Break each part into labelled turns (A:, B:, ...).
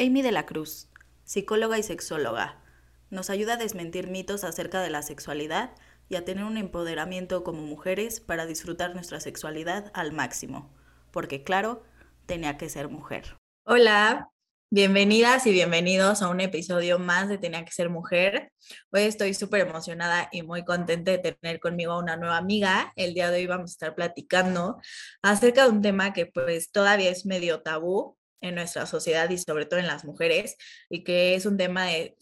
A: Amy de la Cruz, psicóloga y sexóloga, nos ayuda a desmentir mitos acerca de la sexualidad y a tener un empoderamiento como mujeres para disfrutar nuestra sexualidad al máximo, porque claro, tenía que ser mujer.
B: Hola, bienvenidas y bienvenidos a un episodio más de Tenía que ser mujer. Hoy estoy súper emocionada y muy contenta de tener conmigo a una nueva amiga. El día de hoy vamos a estar platicando acerca de un tema que pues todavía es medio tabú, en nuestra sociedad y sobre todo en las mujeres y que es un tema de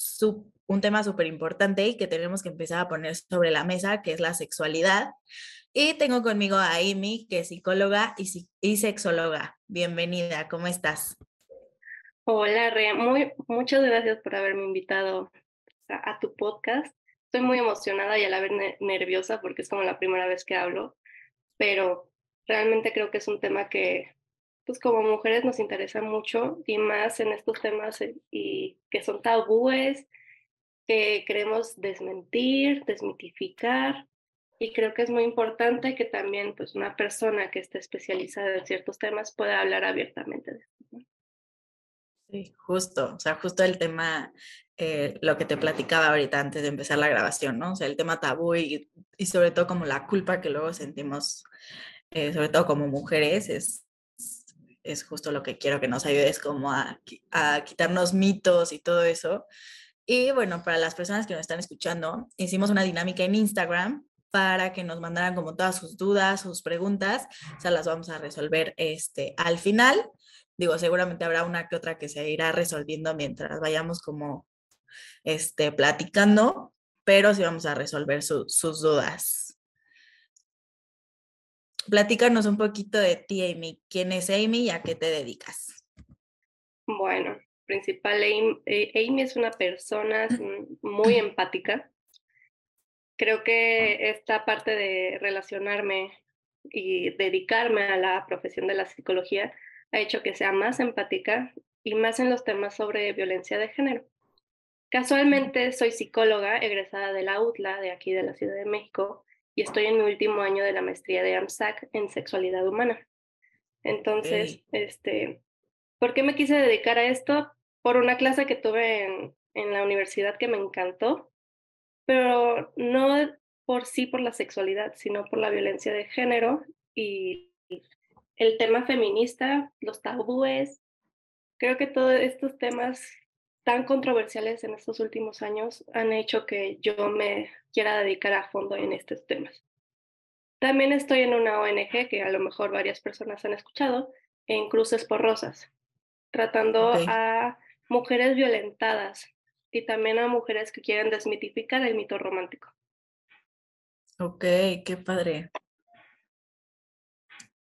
B: un tema súper importante y que tenemos que empezar a poner sobre la mesa, que es la sexualidad. Y tengo conmigo a Amy, que es psicóloga y, y sexóloga. Bienvenida, ¿cómo estás?
C: Hola, Re. Muy, muchas gracias por haberme invitado a, tu podcast. Estoy muy emocionada y a la vez nerviosa porque es como la primera vez que hablo, pero realmente creo que es un tema que pues como mujeres nos interesa mucho y más en estos temas eh, y que son tabúes, que queremos desmentir, desmitificar y creo que es muy importante que también pues una persona que esté especializada en ciertos temas pueda hablar abiertamente de esto.
B: Sí, justo, o sea, justo el tema, eh, lo que te platicaba ahorita antes de empezar la grabación, ¿no? O sea, el tema tabú y, y sobre todo como la culpa que luego sentimos, eh, sobre todo como mujeres, es, es justo lo que quiero que nos ayudes como a, a quitarnos mitos y todo eso. Y bueno, para las personas que nos están escuchando, hicimos una dinámica en Instagram para que nos mandaran como todas sus dudas, sus preguntas, o sea, las vamos a resolver este, al final. Digo, seguramente habrá una que otra que se irá resolviendo mientras vayamos como este, platicando, pero sí vamos a resolver sus dudas. Platícanos un poquito de ti, Amy. ¿Quién es Amy y a qué te dedicas?
C: Bueno, principal, Amy, eh, Amy es una persona muy empática. Creo que esta parte de relacionarme y dedicarme a la profesión de la psicología ha hecho que sea más empática y más en los temas sobre violencia de género. Casualmente soy psicóloga egresada de la UTLA de aquí de la Ciudad de México y estoy en mi último año de la maestría de AMSAC en sexualidad humana. Entonces, este, ¿por qué me quise dedicar a esto? Por una clase que tuve en, en la universidad que me encantó, pero no por sí por la sexualidad, sino por la violencia de género y el tema feminista, los tabúes. Creo que todos estos temas tan controversiales en estos últimos años han hecho que yo me quiera dedicar a fondo en estos temas. También estoy en una ONG que a lo mejor varias personas han escuchado, en Cruces por Rosas, tratando a mujeres violentadas y también a mujeres que quieren desmitificar el mito romántico.
B: Ok, qué padre.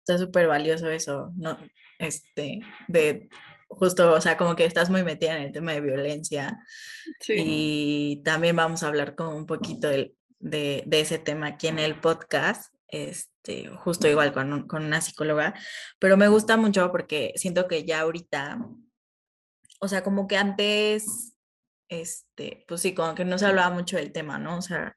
B: Está súper valioso eso, ¿no? Este, de justo, o sea, como que estás muy metida en el tema de violencia. Sí. Y también vamos a hablar como un poquito de, de, ese tema aquí en el podcast, este, justo igual con, con una psicóloga, pero me gusta mucho porque siento que ya ahorita, o sea, como que antes este, pues sí, como que no se hablaba mucho del tema, ¿no? O sea,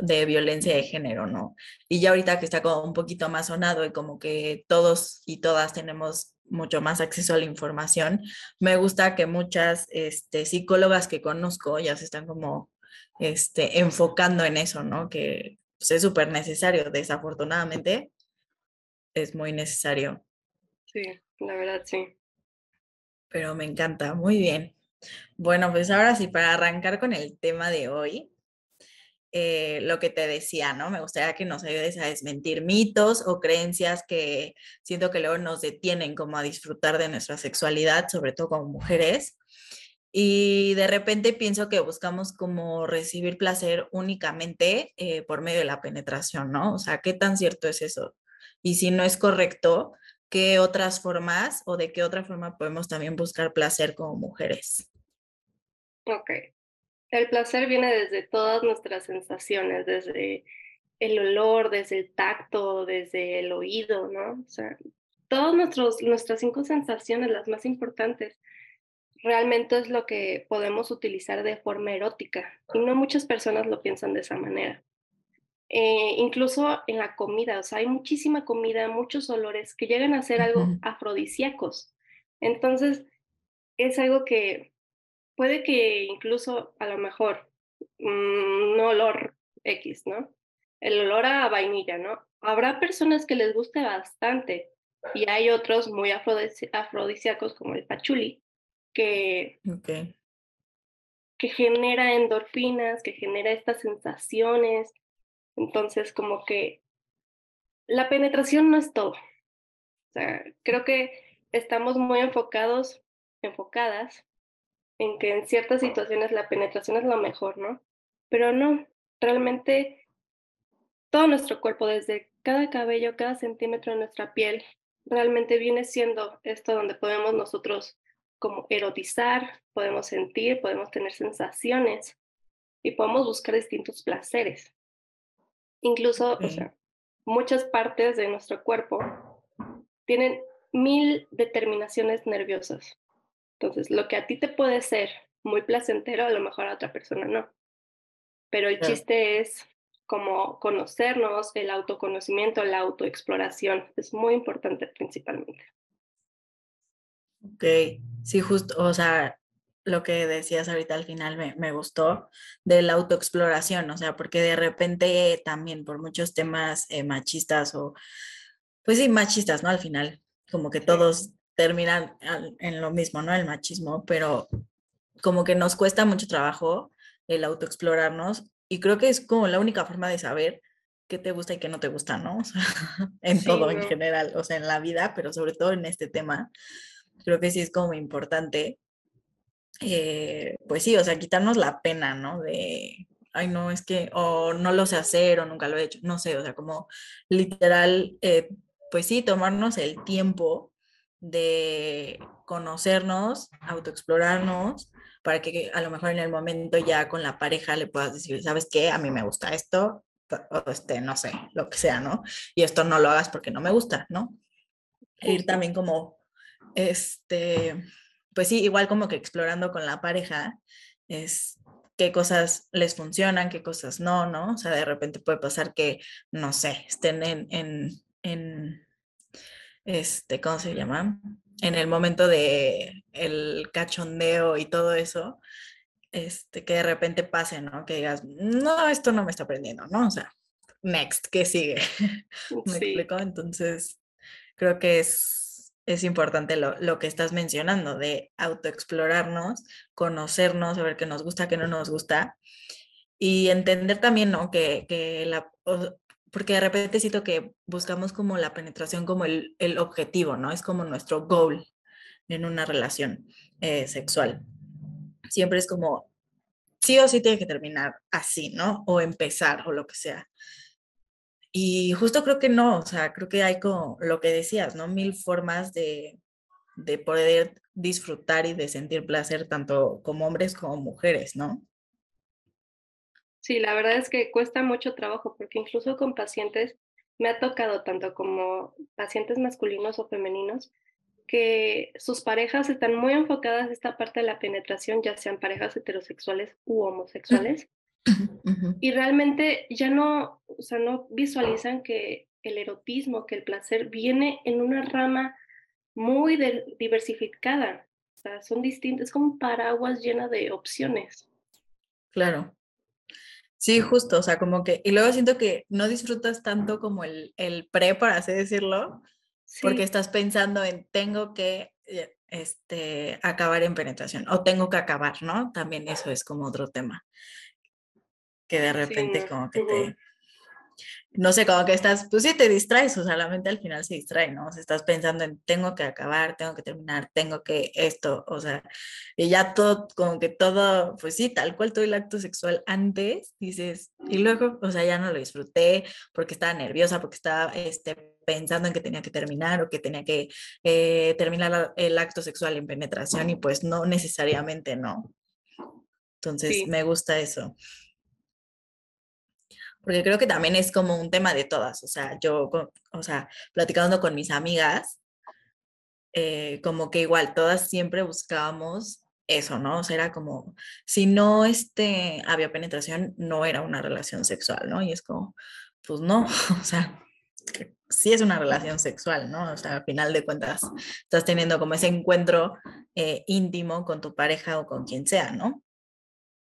B: de violencia de género, ¿no? Y ya ahorita que está como un poquito más sonado y como que todos y todas tenemos mucho más acceso a la información, me gusta que muchas este, psicólogas que conozco ya se están como este, enfocando en eso, ¿no? Que pues, es súper necesario, desafortunadamente, es muy necesario.
C: Sí, la verdad, sí.
B: Pero me encanta, muy bien. Bueno, pues ahora sí, para arrancar con el tema de hoy, eh, lo que te decía, ¿no? Me gustaría que nos ayudes a desmentir mitos o creencias que siento que luego nos detienen como a disfrutar de nuestra sexualidad, sobre todo como mujeres. Y de repente pienso que buscamos como recibir placer únicamente eh, por medio de la penetración, ¿no? O sea, ¿qué tan cierto es eso? Y si no es correcto, ¿qué otras formas o de qué otra forma podemos también buscar placer como mujeres?
C: Ok. El placer viene desde todas nuestras sensaciones, desde el olor, desde el tacto, desde el oído, ¿no? O sea, todas nuestras cinco sensaciones, las más importantes, realmente es lo que podemos utilizar de forma erótica. Y no muchas personas lo piensan de esa manera. Eh, incluso en la comida, o sea, hay muchísima comida, muchos olores que llegan a ser algo afrodisíacos. Entonces, es algo que puede que incluso a lo mejor un olor X, ¿no? El olor a vainilla, ¿no? Habrá personas que les guste bastante y hay otros muy afrodisíacos como el pachuli que, que genera endorfinas, que genera estas sensaciones. Entonces, como que la penetración no es todo. O sea, creo que estamos muy enfocados, enfocadas en que en ciertas situaciones la penetración es lo mejor, ¿no? Pero no, realmente todo nuestro cuerpo, desde cada cabello, cada centímetro de nuestra piel, realmente viene siendo esto donde podemos nosotros como erotizar, podemos sentir, podemos tener sensaciones y podemos buscar distintos placeres. Incluso, o sea, muchas partes de nuestro cuerpo tienen mil determinaciones nerviosas. Entonces, lo que a ti te puede ser muy placentero, a lo mejor a otra persona no. Pero el chiste es como conocernos, el autoconocimiento, la autoexploración. Es muy importante principalmente.
B: Ok, sí, justo, o sea, lo que decías ahorita al final me, me, gustó de la autoexploración, o sea, porque de repente también por muchos temas eh, machistas o, pues sí, machistas, ¿no? Al final, como que todos terminan en lo mismo, ¿no? El machismo, pero como que nos cuesta mucho trabajo el autoexplorarnos y creo que es como la única forma de saber qué te gusta y qué no te gusta, ¿no? O sea, en todo en general, o sea, en la vida, pero sobre todo en este tema, creo que sí es como importante, eh, pues sí, o sea, quitarnos la pena, ¿no? De, ay, no, es que, o no lo sé hacer, o nunca lo he hecho, no sé, o sea, como literal, eh, pues sí, tomarnos el tiempo de conocernos, autoexplorarnos, para que a lo mejor en el momento ya con la pareja le puedas decir, ¿sabes qué? A mí me gusta esto, o este, no sé, lo que sea, ¿no? Y esto no lo hagas porque no me gusta, ¿no? E ir también como, este, pues sí, igual como que explorando con la pareja, es qué cosas les funcionan, qué cosas no, ¿no? O sea, de repente puede pasar que, no sé, estén en, en, en este, ¿cómo se llama? En el momento de el cachondeo y todo eso, este, que de repente pase, ¿no? Que digas, no, esto no me está aprendiendo, ¿no? O sea, next, ¿qué sigue? ¿Me explico? Entonces, creo que es, es importante lo, lo, que estás mencionando, de autoexplorarnos, conocernos, saber qué nos gusta, qué no nos gusta, y entender también, ¿no? Que, que la, porque de repente siento que buscamos como la penetración como el, el objetivo, ¿no? Es como nuestro goal en una relación eh, sexual. Siempre es como, sí o sí tiene que terminar así, ¿no? O empezar o lo que sea. Y justo creo que no, o sea, creo que hay como lo que decías, ¿no? Mil formas de, de poder disfrutar y de sentir placer tanto como hombres como mujeres, ¿no?
C: Sí, la verdad es que cuesta mucho trabajo porque incluso con pacientes me ha tocado tanto como pacientes masculinos o femeninos que sus parejas están muy enfocadas en esta parte de la penetración, ya sean parejas heterosexuales u homosexuales, y realmente ya no, o sea, no visualizan que el erotismo, que el placer viene en una rama muy diversificada, o sea, son distintos, es como un paraguas llena de opciones.
B: Claro, Sí, justo, o sea, como que, y luego siento que no disfrutas tanto como el, el pre, por así decirlo, porque estás pensando en tengo que eh, este, acabar en penetración o tengo que acabar, ¿no? También eso es como otro tema, que de repente como que te, no sé, como que estás, pues sí te distraes, o sea, la mente al final se distrae, ¿no? O sea, estás pensando en tengo que acabar, tengo que terminar, tengo que esto, o sea, y ya todo, como que todo, pues sí, tal cual todo el acto sexual antes, dices, y luego, o sea, ya no lo disfruté porque estaba nerviosa, porque estaba este, pensando en que tenía que terminar o que tenía que eh, terminar el acto sexual en penetración y pues no necesariamente, ¿no? Entonces, me gusta eso porque creo que también es como un tema de todas, o sea, yo, o sea, platicando con mis amigas, eh, como que igual todas siempre buscábamos eso, ¿no? O sea, era como, si no este, había penetración, no era una relación sexual, ¿no? Y es como, pues no, o sea, sí es una relación sexual, ¿no? O sea, al final de cuentas, estás teniendo como ese encuentro eh, íntimo con tu pareja o con quien sea, ¿no?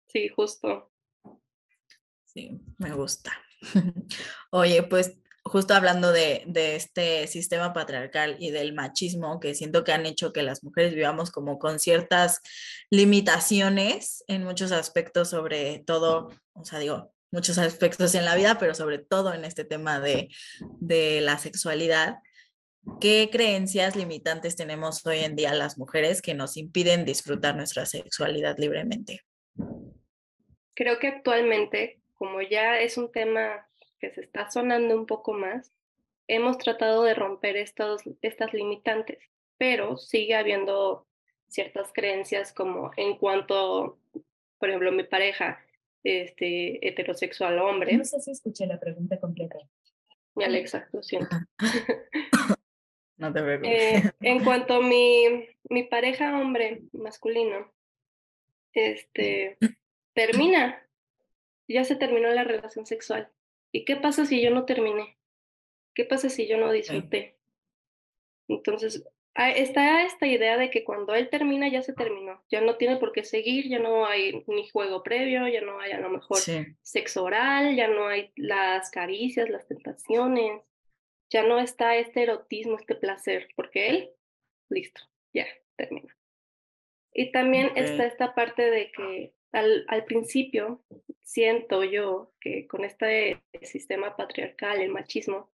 C: Sí, justo.
B: Sí, me gusta. Oye, pues justo hablando de, de, este sistema patriarcal y del machismo que siento que han hecho que las mujeres vivamos como con ciertas limitaciones en muchos aspectos, sobre todo, o sea, digo, muchos aspectos en la vida, pero sobre todo en este tema de, de la sexualidad. ¿Qué creencias limitantes tenemos hoy en día las mujeres que nos impiden disfrutar nuestra sexualidad libremente?
C: Creo que actualmente, como ya es un tema que se está sonando un poco más, hemos tratado de romper estos, estas limitantes, pero sigue habiendo ciertas creencias como en cuanto, por ejemplo, mi pareja este, heterosexual hombre.
B: No sé si escuché la pregunta completa.
C: Mi Alexa, lo siento.
B: no te preocupes.
C: Eh, en cuanto a mi, mi pareja hombre masculino, este, termina, ya se terminó la relación sexual. ¿Y qué pasa si yo no terminé? ¿Qué pasa si yo no disfruté? Entonces, Ah, está esta idea de que cuando él termina ya se terminó, ya no tiene por qué seguir, ya no hay ni juego previo, ya no hay a lo mejor sexo oral, ya no hay las caricias, las tentaciones, ya no está este erotismo, este placer, porque él, listo, ya termina. Y también está esta parte de que al, al principio siento yo que con este sistema patriarcal, el machismo,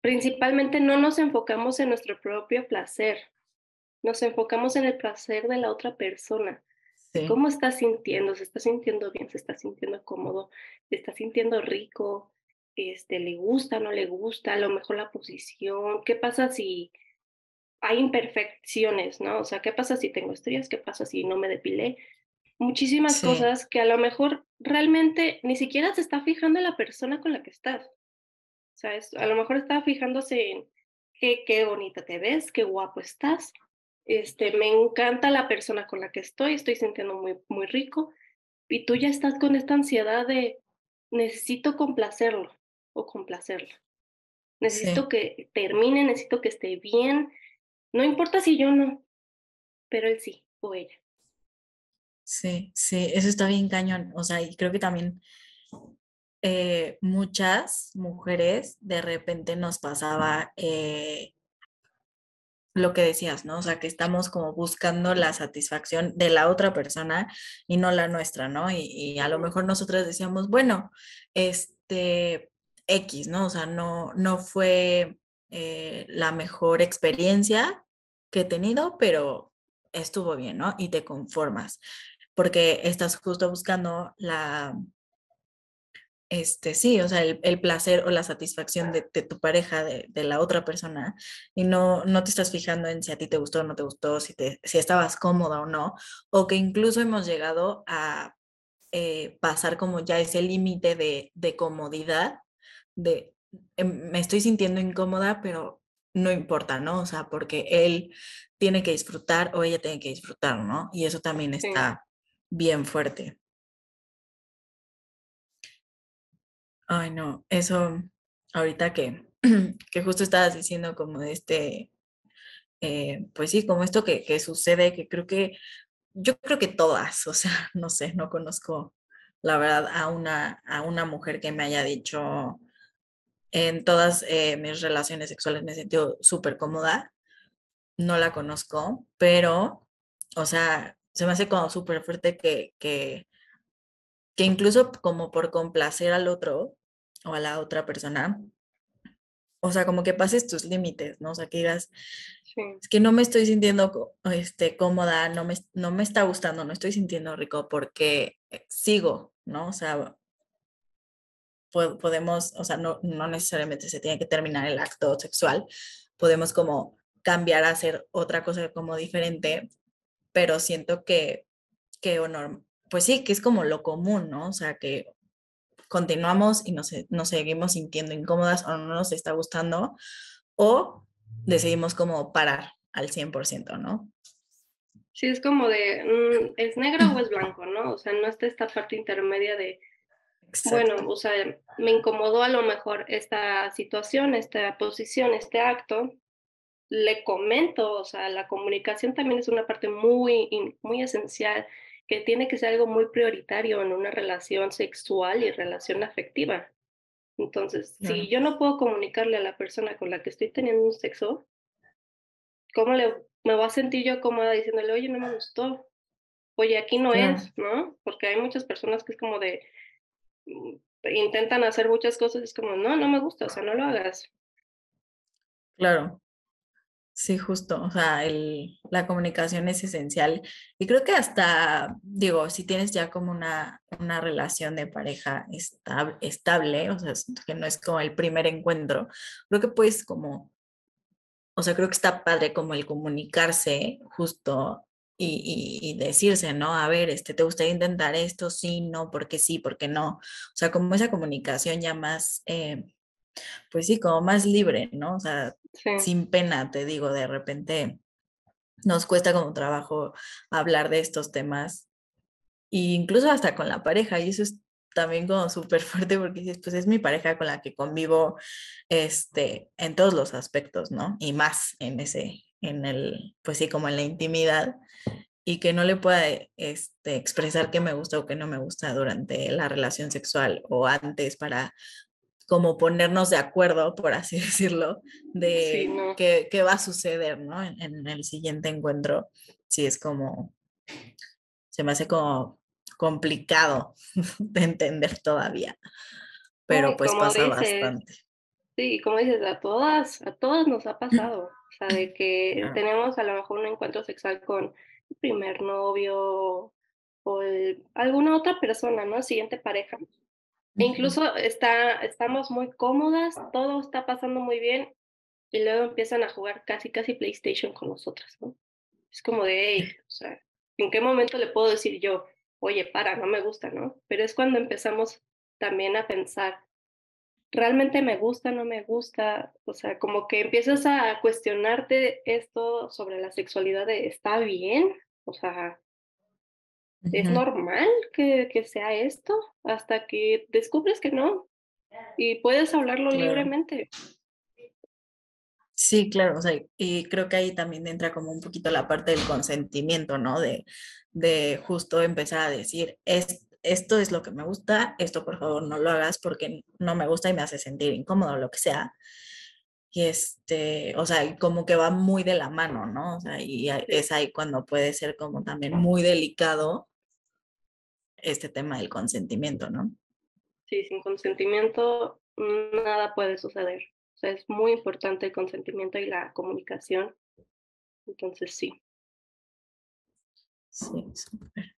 C: Principalmente no nos enfocamos en nuestro propio placer, nos enfocamos en el placer de la otra persona. ¿Cómo está sintiendo? ¿Se está sintiendo bien? ¿Se está sintiendo cómodo? ¿Se está sintiendo rico? Este, ¿Le gusta? ¿No le gusta? A lo mejor la posición. ¿Qué pasa si hay imperfecciones? ¿no? O sea, ¿qué pasa si tengo estrías? ¿Qué pasa si no me depilé? Muchísimas cosas que a lo mejor realmente ni siquiera se está fijando en la persona con la que estás. A lo mejor estaba fijándose en qué, qué bonita te ves, qué guapo estás, este, me encanta la persona con la que estoy, estoy sintiendo muy, muy rico, y tú ya estás con esta ansiedad de necesito complacerlo o complacerla. Necesito que termine, necesito que esté bien. No importa si yo no, pero él sí o ella.
B: Sí, sí, eso está bien cañón. O sea, y creo que también eh, muchas mujeres de repente nos pasaba eh, lo que decías, ¿no? O sea, que estamos como buscando la satisfacción de la otra persona y no la nuestra, ¿no? Y, a lo mejor nosotras decíamos, bueno, este X, ¿no? O sea, no, no fue eh, la mejor experiencia que he tenido, pero estuvo bien, ¿no? Y te conformas, porque estás justo buscando la, este, sí, o sea, el, placer o la satisfacción de, tu pareja, de, la otra persona, y no, no te estás fijando en si a ti te gustó o no te gustó, si, te, si estabas cómoda o no, o que incluso hemos llegado a eh, pasar como ya ese límite de, de comodidad, de em, me estoy sintiendo incómoda, pero no importa, ¿no? O sea, porque él tiene que disfrutar o ella tiene que disfrutar, ¿no? Y eso también está bien fuerte. Ay, no, eso ahorita que, que justo estabas diciendo como de este, eh, pues sí, como esto que, que sucede, que creo que, yo creo que todas, o sea, no sé, no conozco la verdad a una, a una mujer que me haya dicho en todas eh, mis relaciones sexuales me he sentido súper cómoda, no la conozco, pero, o sea, se me hace como súper fuerte que, que, que incluso como por complacer al otro, o a la otra persona, o sea, como que pases tus límites, ¿no? O sea, que digas, es que no me estoy sintiendo este, cómoda, no me, no me está gustando, no estoy sintiendo rico porque eh, sigo, ¿no? O sea, podemos, o sea, no, no necesariamente se tiene que terminar el acto sexual, podemos como cambiar a hacer otra cosa como diferente, pero siento que, que pues sí, que es como lo común, ¿no? O sea, que continuamos y nos, nos seguimos sintiendo incómodas o no nos está gustando, o decidimos como parar al 100%, ¿no?
C: Sí, es como de, mm, ¿es negro o es blanco, no? O sea, no está esta parte intermedia de, bueno, o sea, me incomodó a lo mejor esta situación, esta posición, este acto, le comento, o sea, la comunicación también es una parte muy, muy esencial, que tiene que ser algo muy prioritario en una relación sexual y relación afectiva. Entonces, si yo no puedo comunicarle a la persona con la que estoy teniendo un sexo, ¿cómo le, me voy a sentir yo cómoda diciéndole, oye, no me gustó? Oye, aquí no es, ¿no? Porque hay muchas personas que es como de, mm, intentan hacer muchas cosas es como, no, no me gusta, o sea, no lo hagas.
B: Claro. Sí, justo, o sea, la comunicación es esencial y creo que hasta, digo, si tienes ya como una, una relación de pareja estable, estable, o sea, que no es como el primer encuentro, creo que puedes como, o sea, creo que está padre como el comunicarse justo y, y, decirse, ¿no? A ver, este, ¿te gustaría intentar esto? Sí, no, porque sí, porque no. O sea, como esa comunicación ya más... Eh, pues sí, como más libre, ¿no? O sea, sin pena, te digo, de repente nos cuesta como trabajo hablar de estos temas, e incluso hasta con la pareja, y eso es también como súper fuerte porque dices, pues es mi pareja con la que convivo este, en todos los aspectos, ¿no? Y más en ese, en el, pues sí, como en la intimidad y que no le pueda este, expresar que me gusta o que no me gusta durante la relación sexual o antes para como ponernos de acuerdo, por así decirlo, de qué, va a suceder, ¿no? En, el siguiente encuentro, sí es como, se me hace como complicado de entender todavía, pero pues pasa bastante.
C: Sí, como dices, a todas, a todas nos ha pasado, o sea, de que tenemos a lo mejor un encuentro sexual con el primer novio o alguna otra persona, ¿no? Siguiente pareja e incluso está, estamos muy cómodas, todo está pasando muy bien y luego empiezan a jugar casi, casi PlayStation con nosotras, ¿no? Es como de, hey, o sea, ¿en qué momento le puedo decir yo, oye, para, no me gusta, ¿no? Pero es cuando empezamos también a pensar, ¿realmente me gusta, no me gusta? O sea, como que empiezas a cuestionarte esto sobre la sexualidad de, ¿está bien? O sea, es normal que, que, sea esto hasta que descubres que no y puedes hablarlo libremente.
B: Sí, claro, o sea, y creo que ahí también entra como un poquito la parte del consentimiento, ¿no? De, de justo empezar a decir, es, esto es lo que me gusta, esto por favor no lo hagas porque no me gusta y me hace sentir incómodo, lo que sea. Y este, o sea, como que va muy de la mano, ¿no? O sea, y es ahí cuando puede ser como también muy delicado este tema del consentimiento, ¿no?
C: Sí, sin consentimiento nada puede suceder. O sea, es muy importante el consentimiento y la comunicación. Entonces, sí.
B: Sí, súper.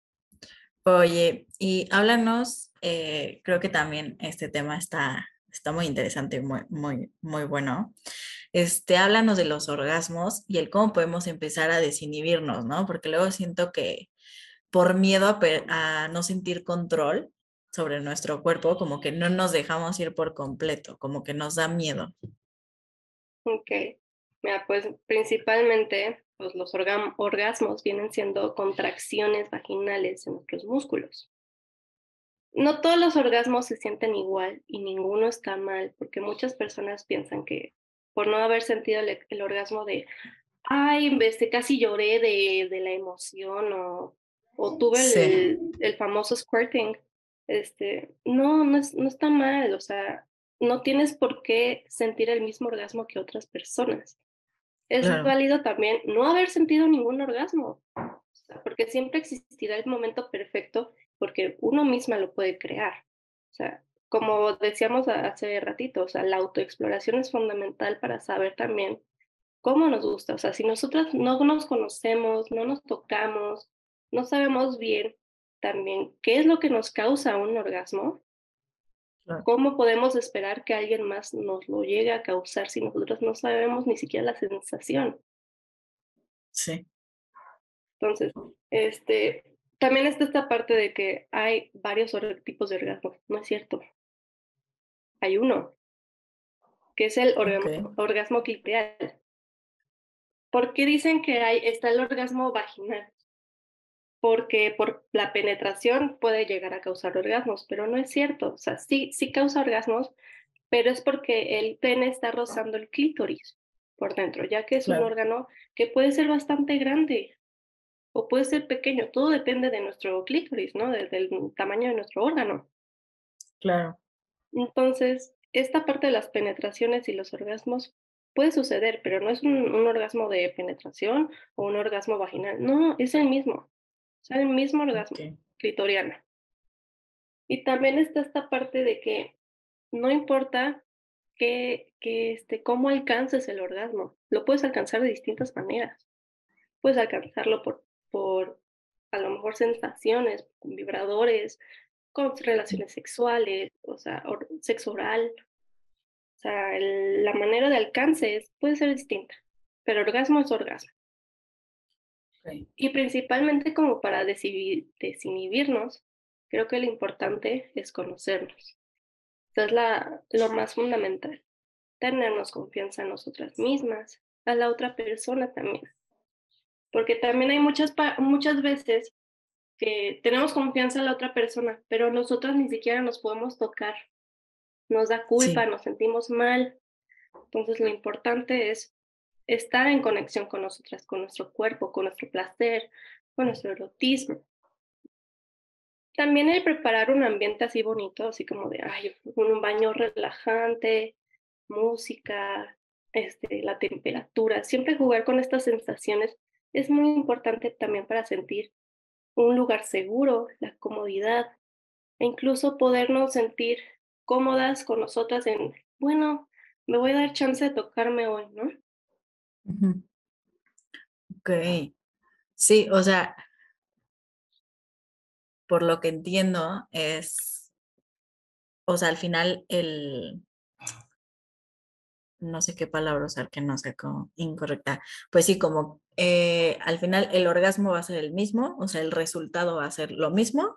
B: Oye, y háblanos, eh, creo que también este tema está, está muy interesante muy, muy, muy bueno. Este, háblanos de los orgasmos y el cómo podemos empezar a desinhibirnos, ¿no? Porque luego siento que, por miedo a, no sentir control sobre nuestro cuerpo, como que no nos dejamos ir por completo, como que nos da miedo.
C: Ok, Mira, pues principalmente pues, los orgasmos vienen siendo contracciones vaginales en nuestros músculos. No todos los orgasmos se sienten igual y ninguno está mal, porque muchas personas piensan que por no haber sentido el, orgasmo de, ay, este, casi lloré de, de la emoción o o tuve el, famoso squirting, este, no, no, es, no está mal, o sea, no tienes por qué sentir el mismo orgasmo que otras personas. Es válido también no haber sentido ningún orgasmo, porque siempre existirá el momento perfecto porque uno misma lo puede crear. O sea, como decíamos hace ratito, o sea, la autoexploración es fundamental para saber también cómo nos gusta. O sea, si nosotras no nos conocemos, no nos tocamos, no sabemos bien también qué es lo que nos causa un orgasmo, ¿cómo podemos esperar que alguien más nos lo llegue a causar si nosotros no sabemos ni siquiera la sensación?
B: Sí.
C: Entonces, este, también está esta parte de que hay varios tipos de orgasmo, no es cierto. Hay uno, que es el orgasmo, orgasmo clitoral. ¿Por qué dicen que hay, está el orgasmo vaginal? porque por la penetración puede llegar a causar orgasmos, pero no es cierto. O sea, sí, sí causa orgasmos, pero es porque el pene está rozando el clítoris por dentro, ya que es un órgano que puede ser bastante grande o puede ser pequeño. Todo depende de nuestro clítoris, ¿no? del tamaño de nuestro órgano.
B: Claro.
C: Entonces, esta parte de las penetraciones y los orgasmos puede suceder, pero no es un, orgasmo de penetración o un orgasmo vaginal. No, es el mismo. Sea, el mismo orgasmo clitoriano. Y también está esta parte de que no importa que, que este, cómo alcances el orgasmo, lo puedes alcanzar de distintas maneras. Puedes alcanzarlo por, por a lo mejor sensaciones, con vibradores, con relaciones sexuales, o sea, sexo oral. O sea, la manera de alcance puede ser distinta, pero orgasmo es orgasmo. Y principalmente como para desinhibirnos, creo que lo importante es conocernos. Eso es la, lo más fundamental. Tenernos confianza en nosotras mismas, a la otra persona también. Porque también hay muchas, muchas veces que tenemos confianza en la otra persona, pero nosotras ni siquiera nos podemos tocar. Nos da culpa, nos sentimos mal. Entonces lo importante es estar en conexión con nosotras, con nuestro cuerpo, con nuestro placer, con nuestro erotismo. También el preparar un ambiente así bonito, así como de ay, un baño relajante, música, este, la temperatura, siempre jugar con estas sensaciones es muy importante también para sentir un lugar seguro, la comodidad, e incluso podernos sentir cómodas con nosotras en, bueno, me voy a dar chance de tocarme hoy, ¿no?
B: Ok. Sí, o sea, por lo que entiendo es, o sea, al final el, no sé qué palabra usar que no sea como incorrecta. Pues sí, como eh, al final el orgasmo va a ser el mismo, o sea, el resultado va a ser lo mismo,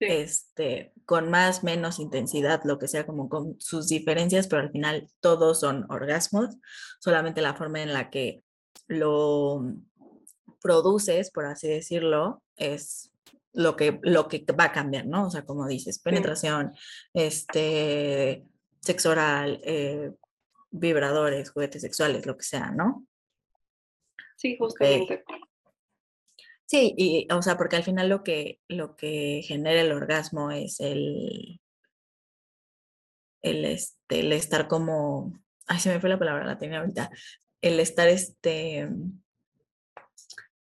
B: este, con más, menos intensidad, lo que sea, como con sus diferencias, pero al final todos son orgasmos, solamente la forma en la que lo produces, por así decirlo, es lo que, lo que va a cambiar, ¿no? O sea, como dices, penetración, este, sexo oral, eh, vibradores, juguetes sexuales, lo que sea, ¿no?
C: Sí, justamente.
B: Sí, y, o sea, porque al final lo que, lo que genera el orgasmo es el, el, este, el estar como, ay, se me fue la palabra, la tenía ahorita, el estar, este,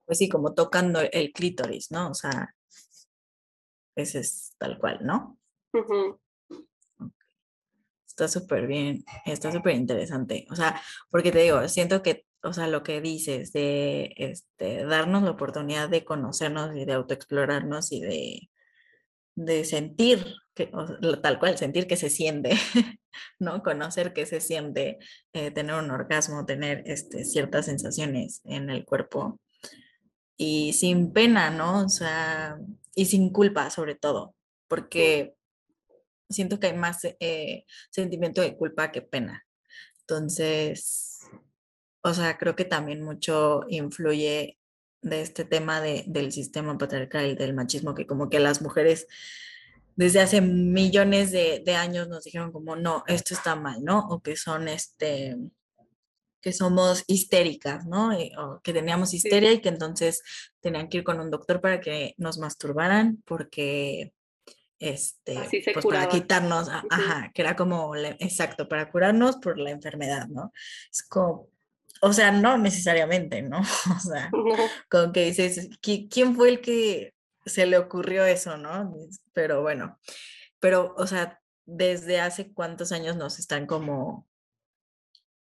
B: pues sí, como tocando el clítoris, ¿no? O sea, ese es tal cual, ¿no? Está súper bien, está súper interesante. O sea, porque te digo, siento que, o sea, lo que dices de este, darnos la oportunidad de conocernos y de autoexplorarnos y de, de sentir, que, tal cual, sentir que se siente, ¿no? Conocer que se siente, eh, tener un orgasmo, tener este, ciertas sensaciones en el cuerpo y sin pena, ¿no? O sea, y sin culpa sobre todo, porque siento que hay más eh, sentimiento de culpa que pena. Entonces, o sea, creo que también mucho influye de este tema de, del sistema patriarcal y del machismo, que como que las mujeres desde hace millones de, de, años nos dijeron como, no, esto está mal, ¿no? O que son, este, que somos histéricas, ¿no? o que teníamos histeria y que entonces tenían que ir con un doctor para que nos masturbaran porque este, pues para quitarnos, ajá, que era como, exacto, para curarnos por la enfermedad, ¿no? Es como, o sea, no necesariamente, ¿no? O sea, como que dices, ¿quién fue el que se le ocurrió eso, no? Pero bueno, pero, o sea, desde hace cuántos años nos están como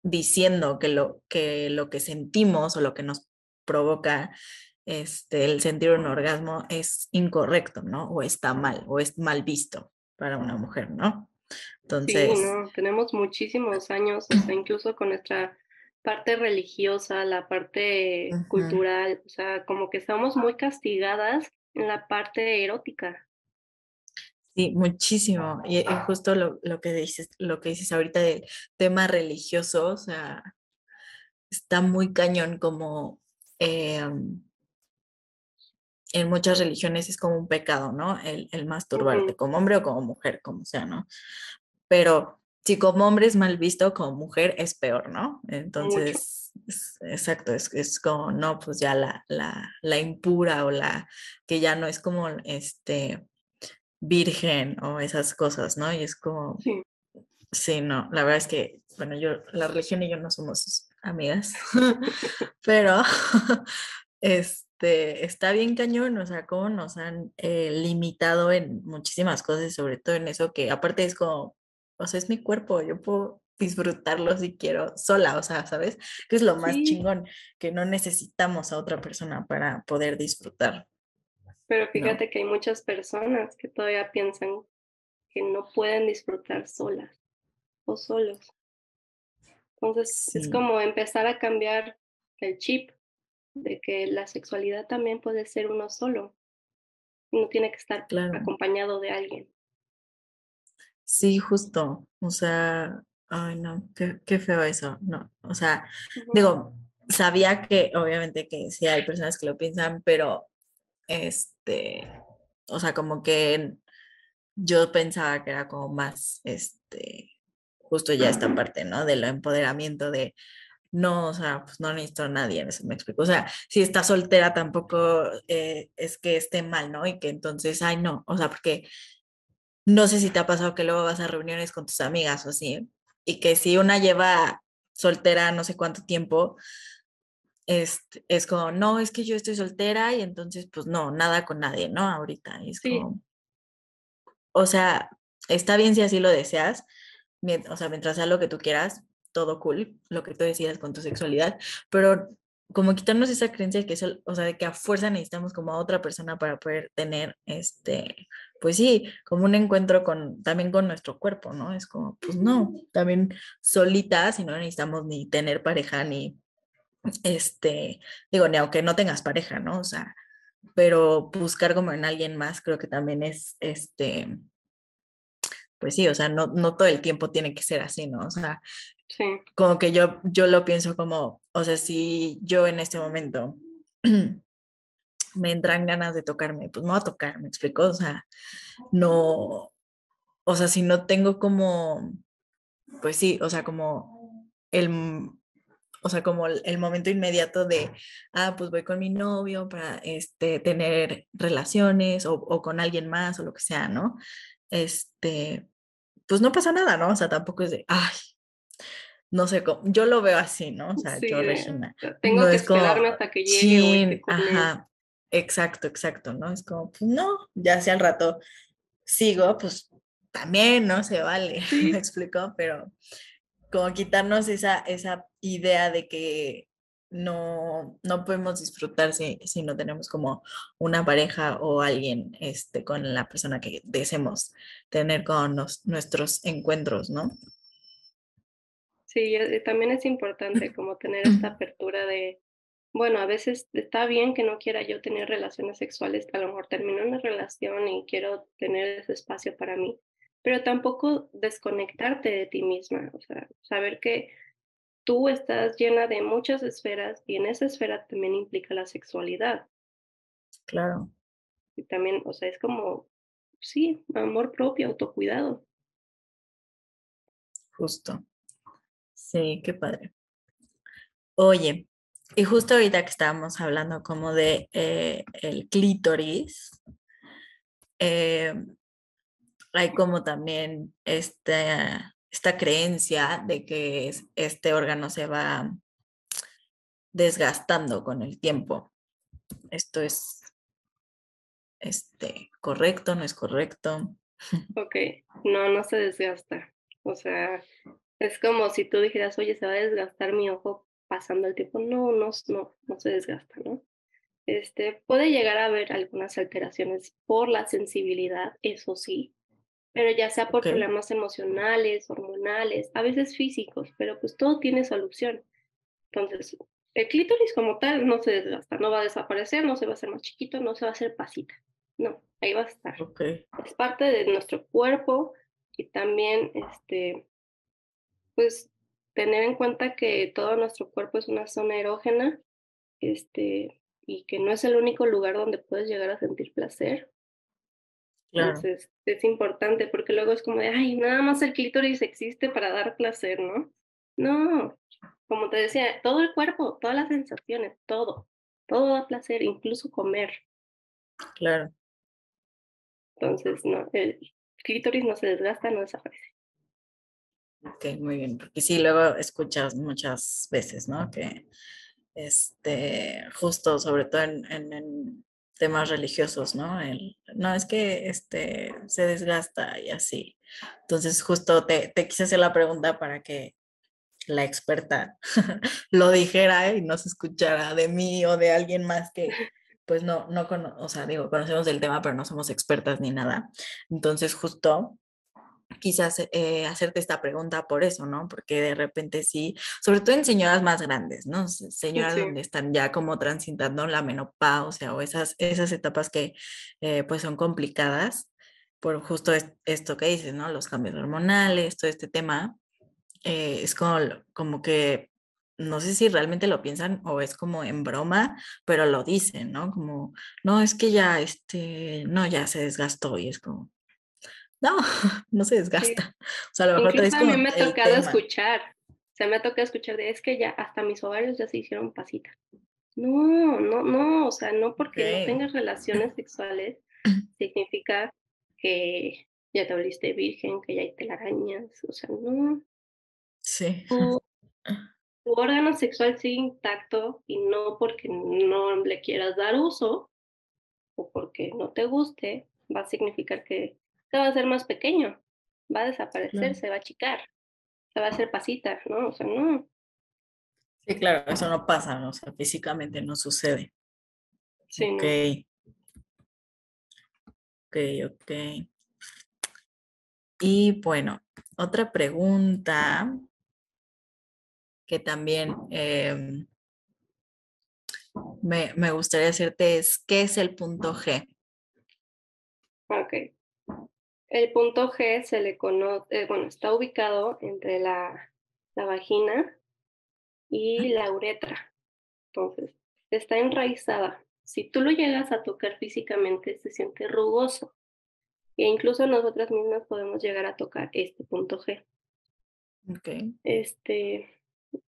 B: diciendo que lo que, lo que sentimos o lo que nos provoca este, el sentir un orgasmo es incorrecto, ¿no? O está mal, o es mal visto para una mujer, ¿no?
C: Entonces... Sí, no, tenemos muchísimos años, incluso con nuestra parte religiosa, la parte cultural, o sea, como que estamos muy castigadas en la parte erótica.
B: Sí, muchísimo. Y, justo lo, lo, que dices, lo que dices ahorita del tema religioso, o sea, está muy cañón como eh, en muchas religiones es como un pecado, ¿no? El, el masturbarte como hombre o como mujer, como sea, ¿no? Pero si como hombre es mal visto, como mujer es peor, ¿no? Entonces, exacto, es, es, como, no, pues ya la, la, la, impura o la que ya no es como este virgen o esas cosas, ¿no? Y es como, sí, sí no, la verdad es que, bueno, yo, la religión y yo no somos amigas, pero este, está bien cañón, o sea, cómo nos han eh, limitado en muchísimas cosas, sobre todo en eso que aparte es como, o sea, es mi cuerpo, yo puedo disfrutarlo si quiero sola, o sea, ¿sabes? Que es lo más chingón, que no necesitamos a otra persona para poder disfrutar.
C: Pero fíjate que hay muchas personas que todavía piensan que no pueden disfrutar solas o solos. Entonces es como empezar a cambiar el chip de que la sexualidad también puede ser uno solo. No tiene que estar acompañado de alguien.
B: Sí, justo. O sea, ay no, qué, feo eso. No, o sea, digo, sabía que obviamente que sí hay personas que lo piensan, pero este, o sea, como que yo pensaba que era como más, este, justo ya esta parte, ¿no? Del empoderamiento de, no, o sea, pues no necesito a nadie, eso me explico. O sea, si está soltera tampoco eh, es que esté mal, ¿no? Y que entonces, ay, no, o sea, porque no sé si te ha pasado que luego vas a reuniones con tus amigas o así, y que si una lleva soltera no sé cuánto tiempo, es, es como, no, es que yo estoy soltera y entonces, pues no, nada con nadie, ¿no? Ahorita. es como, o sea, está bien si así lo deseas, o sea, mientras sea lo que tú quieras, todo cool, lo que tú decidas con tu sexualidad, pero como quitarnos esa creencia de que, o sea, de que a fuerza necesitamos como a otra persona para poder tener, este, pues sí, como un encuentro con, también con nuestro cuerpo, ¿no? Es como, pues no, también solitas y no necesitamos ni tener pareja, ni, este, digo, ni aunque no tengas pareja, ¿no? O sea, pero buscar como en alguien más creo que también es, este, pues sí, o sea, no, no todo el tiempo tiene que ser así, ¿no? O sea, como que yo, yo lo pienso como, o sea, si yo en este momento me entran ganas de tocarme, pues me voy a tocar, me explico, o sea, no, o sea, si no tengo como, pues sí, o sea, como el, o sea, como el, momento inmediato de, ah, pues voy con mi novio para, este, tener relaciones o, o con alguien más o lo que sea, ¿no? Este, pues no pasa nada, ¿no? O sea, tampoco es de, ay, no sé cómo, yo lo veo así, ¿no? O sea, yo, Regina.
C: Tengo que esperarme hasta que llegue.
B: ajá, exacto, exacto, ¿no? Es como, pues no, ya sea al rato sigo, pues también, ¿no? Se vale, me explico, pero como quitarnos esa, esa idea de que no, no podemos disfrutar si, si, no tenemos como una pareja o alguien este, con la persona que deseemos tener con nuestros encuentros, ¿no?
C: Sí, eh, también es importante como tener esta apertura de, bueno, a veces está bien que no quiera yo tener relaciones sexuales, a lo mejor termino una relación y quiero tener ese espacio para mí, pero tampoco desconectarte de ti misma, o sea, saber que tú estás llena de muchas esferas y en esa esfera también implica la sexualidad.
B: Claro.
C: Y también, o sea, es como, sí, amor propio, autocuidado.
B: Justo. Sí, qué padre. Oye, y justo ahorita que estábamos hablando como de eh, el clítoris, eh, hay como también este esta creencia de que este órgano se va desgastando con el tiempo. Esto es este, correcto, no es correcto.
C: Ok, no, no se desgasta. O sea, es como si tú dijeras, oye, se va a desgastar mi ojo pasando el tiempo. No, no, no, no se desgasta, ¿no? Este, puede llegar a haber algunas alteraciones por la sensibilidad, eso sí, pero ya sea por problemas emocionales, hormonales, a veces físicos, pero pues todo tiene solución. Entonces, el clítoris como tal no se desgasta, no va a desaparecer, no se va a hacer más chiquito, no se va a hacer pasita. No, ahí va a estar. Es parte de nuestro cuerpo y también, este, pues, tener en cuenta que todo nuestro cuerpo es una zona erógena, este, y que no es el único lugar donde puedes llegar a sentir placer. Entonces, es importante porque luego es como de, ay, nada más el clítoris existe para dar placer, ¿no? No, como te decía, todo el cuerpo, todas las sensaciones, todo, todo da placer, incluso comer.
B: Claro.
C: Entonces, no, el clítoris no se desgasta, no desaparece.
B: Ok, muy bien, porque sí, luego escuchas muchas veces, ¿no? Que, este, justo, sobre todo en, en, temas religiosos, ¿no? El, no, es que, este, se desgasta y así. Entonces, justo te, te quise hacer la pregunta para que la experta lo dijera y no se escuchara de mí o de alguien más que, pues no, no, o sea, digo, conocemos el tema, pero no somos expertas ni nada. Entonces, justo quizás eh, hacerte esta pregunta por eso, ¿no? Porque de repente sí, sobre todo en señoras más grandes, ¿no? Señoras donde están ya como transitando la menopausia o esas, esas etapas que eh, pues son complicadas por justo esto que dices, ¿no? Los cambios hormonales, todo este tema, eh, es como, como que no sé si realmente lo piensan o es como en broma, pero lo dicen, ¿no? Como, no, es que ya, este, no, ya se desgastó y es como, no, no se desgasta. O sea, a lo
C: mejor Incluso a mí me ha tocado escuchar, o sea, me ha tocado escuchar de, es que ya hasta mis ovarios ya se hicieron pasita. No, no, no, o sea, no porque no tengas relaciones sexuales significa que ya te volviste virgen, que ya hay telarañas, o sea, no.
B: Sí
C: tu órgano sexual sigue intacto y no porque no le quieras dar uso o porque no te guste, va a significar que se va a hacer más pequeño, va a desaparecer, se va a achicar, se va a hacer pasita, ¿no? O sea, no.
B: Sí, claro, eso no pasa, o sea, físicamente no sucede.
C: Sí.
B: Ok. Ok, ok. Y bueno, otra pregunta que también em, me, gustaría hacerte es, ¿qué es el punto G?
C: Ok. El punto G se le conoce, eh, bueno, está ubicado entre la, la vagina y la uretra. Entonces, está enraizada. Si tú lo llegas a tocar físicamente, se siente rugoso. E incluso nosotras mismas podemos llegar a tocar este punto G.
B: Okay.
C: Este,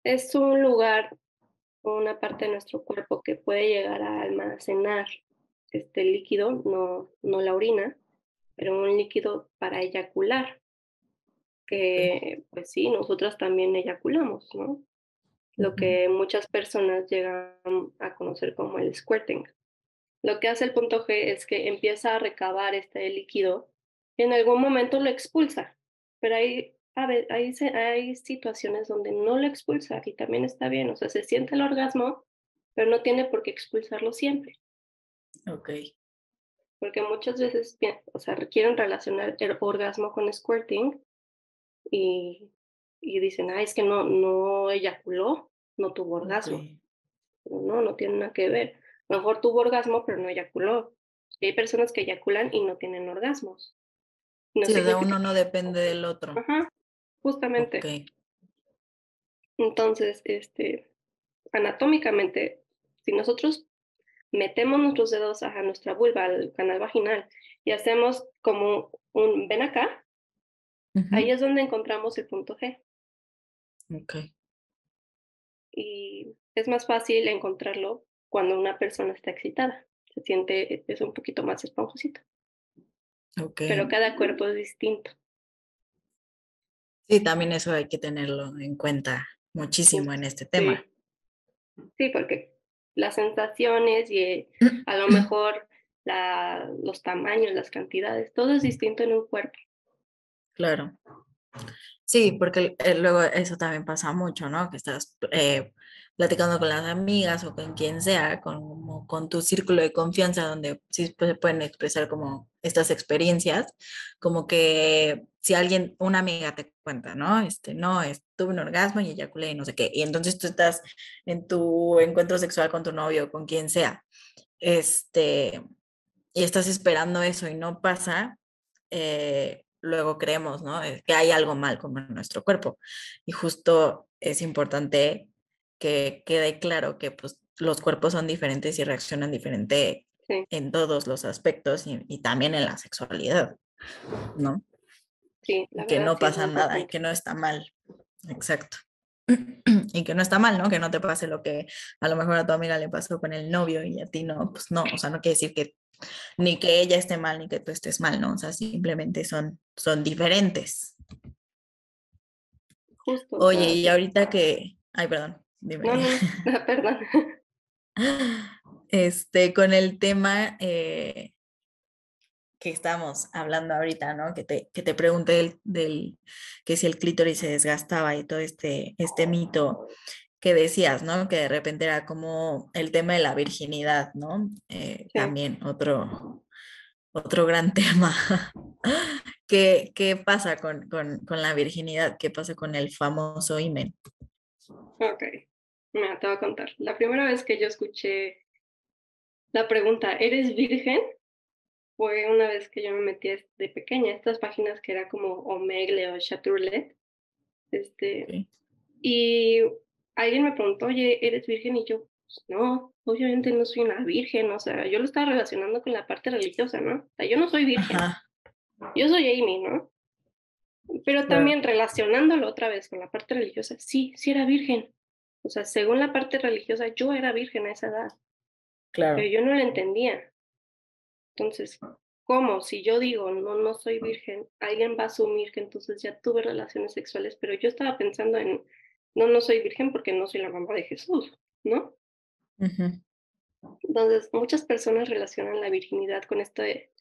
C: es un lugar una parte de nuestro cuerpo que puede llegar a almacenar este líquido, no, no la orina, pero un líquido para eyacular, que pues sí, nosotros también eyaculamos, ¿no? Lo que muchas personas llegan a conocer como el squirting. Lo que hace el punto G es que empieza a recabar este líquido y en algún momento lo expulsa, pero hay a ver, hay, hay situaciones donde no lo expulsa y también está bien, o sea, se siente el orgasmo, pero no tiene por qué expulsarlo siempre.
B: Ok.
C: Porque muchas veces, o sea, requieren relacionar el orgasmo con squirting y, y dicen, ah, es que no, no eyaculó, no tuvo orgasmo. no, no tiene nada que ver. A lo mejor tuvo orgasmo, pero no eyaculó. Y hay personas que eyaculan y no tienen orgasmos.
B: No sí, de uno no depende del otro.
C: Ajá. Justamente. Entonces, este, anatómicamente, si nosotros metemos nuestros dedos a nuestra vulva, al canal vaginal, y hacemos como un ven acá, ahí es donde encontramos el punto G.
B: Ok.
C: Y es más fácil encontrarlo cuando una persona está excitada. Se siente, es un poquito más esponjosito.
B: Okay.
C: Pero cada cuerpo es distinto.
B: Sí, también eso hay que tenerlo en cuenta muchísimo en este tema.
C: Sí, porque las sensaciones y a lo mejor la, los tamaños, las cantidades, todo es distinto en un cuerpo.
B: Claro. Sí, porque eh, luego eso también pasa mucho, ¿no? Que estás eh, platicando con las amigas o con quien sea, con, con tu círculo de confianza donde sí pues, se pueden expresar como estas experiencias, como que si alguien, una amiga te cuenta, ¿no? Este, no, tuve un orgasmo y eyaculé y no sé qué, y entonces tú estás en tu encuentro sexual con tu novio, con quien sea, este, y estás esperando eso y no pasa, eh, luego creemos, ¿no? Que hay algo mal con nuestro cuerpo. Y justo es importante que quede claro que pues los cuerpos son diferentes y reaccionan diferente en todos los aspectos y, también en la sexualidad, ¿no?
C: Sí,
B: que no pasa nada y que no está mal. Exacto. y que no está mal, ¿no? Que no te pase lo que a lo mejor a tu amiga le pasó con el novio y a ti no, pues no, o sea, no quiere decir que ni que ella esté mal ni que tú estés mal, ¿no? O sea, simplemente son, son diferentes. Justo. Oye, y ahorita que, ay, perdón, dime.
C: No, no, perdón.
B: Este, con el tema eh, que estamos hablando ahorita, ¿no? Que te, que te pregunté del, que si el clítoris se desgastaba y todo este, este mito que decías, ¿no? Que de repente era como el tema de la virginidad, ¿no? Eh, también otro, otro gran tema. ¿Qué, ¿Qué, pasa con, con, con, la virginidad? ¿Qué pasa con el famoso imen?
C: Ok, me te voy a contar. La primera vez que yo escuché la pregunta, ¿eres virgen? fue una vez que yo me metí de pequeña, estas páginas que era como Omegle o Chaturlet. Este, Y alguien me preguntó, oye, ¿eres virgen? Y yo, pues, no, obviamente no soy una virgen, o sea, yo lo estaba relacionando con la parte religiosa, ¿no? O sea, yo no soy virgen. Yo soy Amy, ¿no? Pero también relacionándolo otra vez con la parte religiosa, sí, sí era virgen. O sea, según la parte religiosa, yo era virgen a esa edad. Claro. Pero yo no la entendía. Entonces, ¿cómo? Si yo digo, no, no soy virgen, alguien va a asumir que entonces ya tuve relaciones sexuales, pero yo estaba pensando en, no, no soy virgen porque no soy la mamá de Jesús, ¿no? Entonces, muchas personas relacionan la virginidad con este,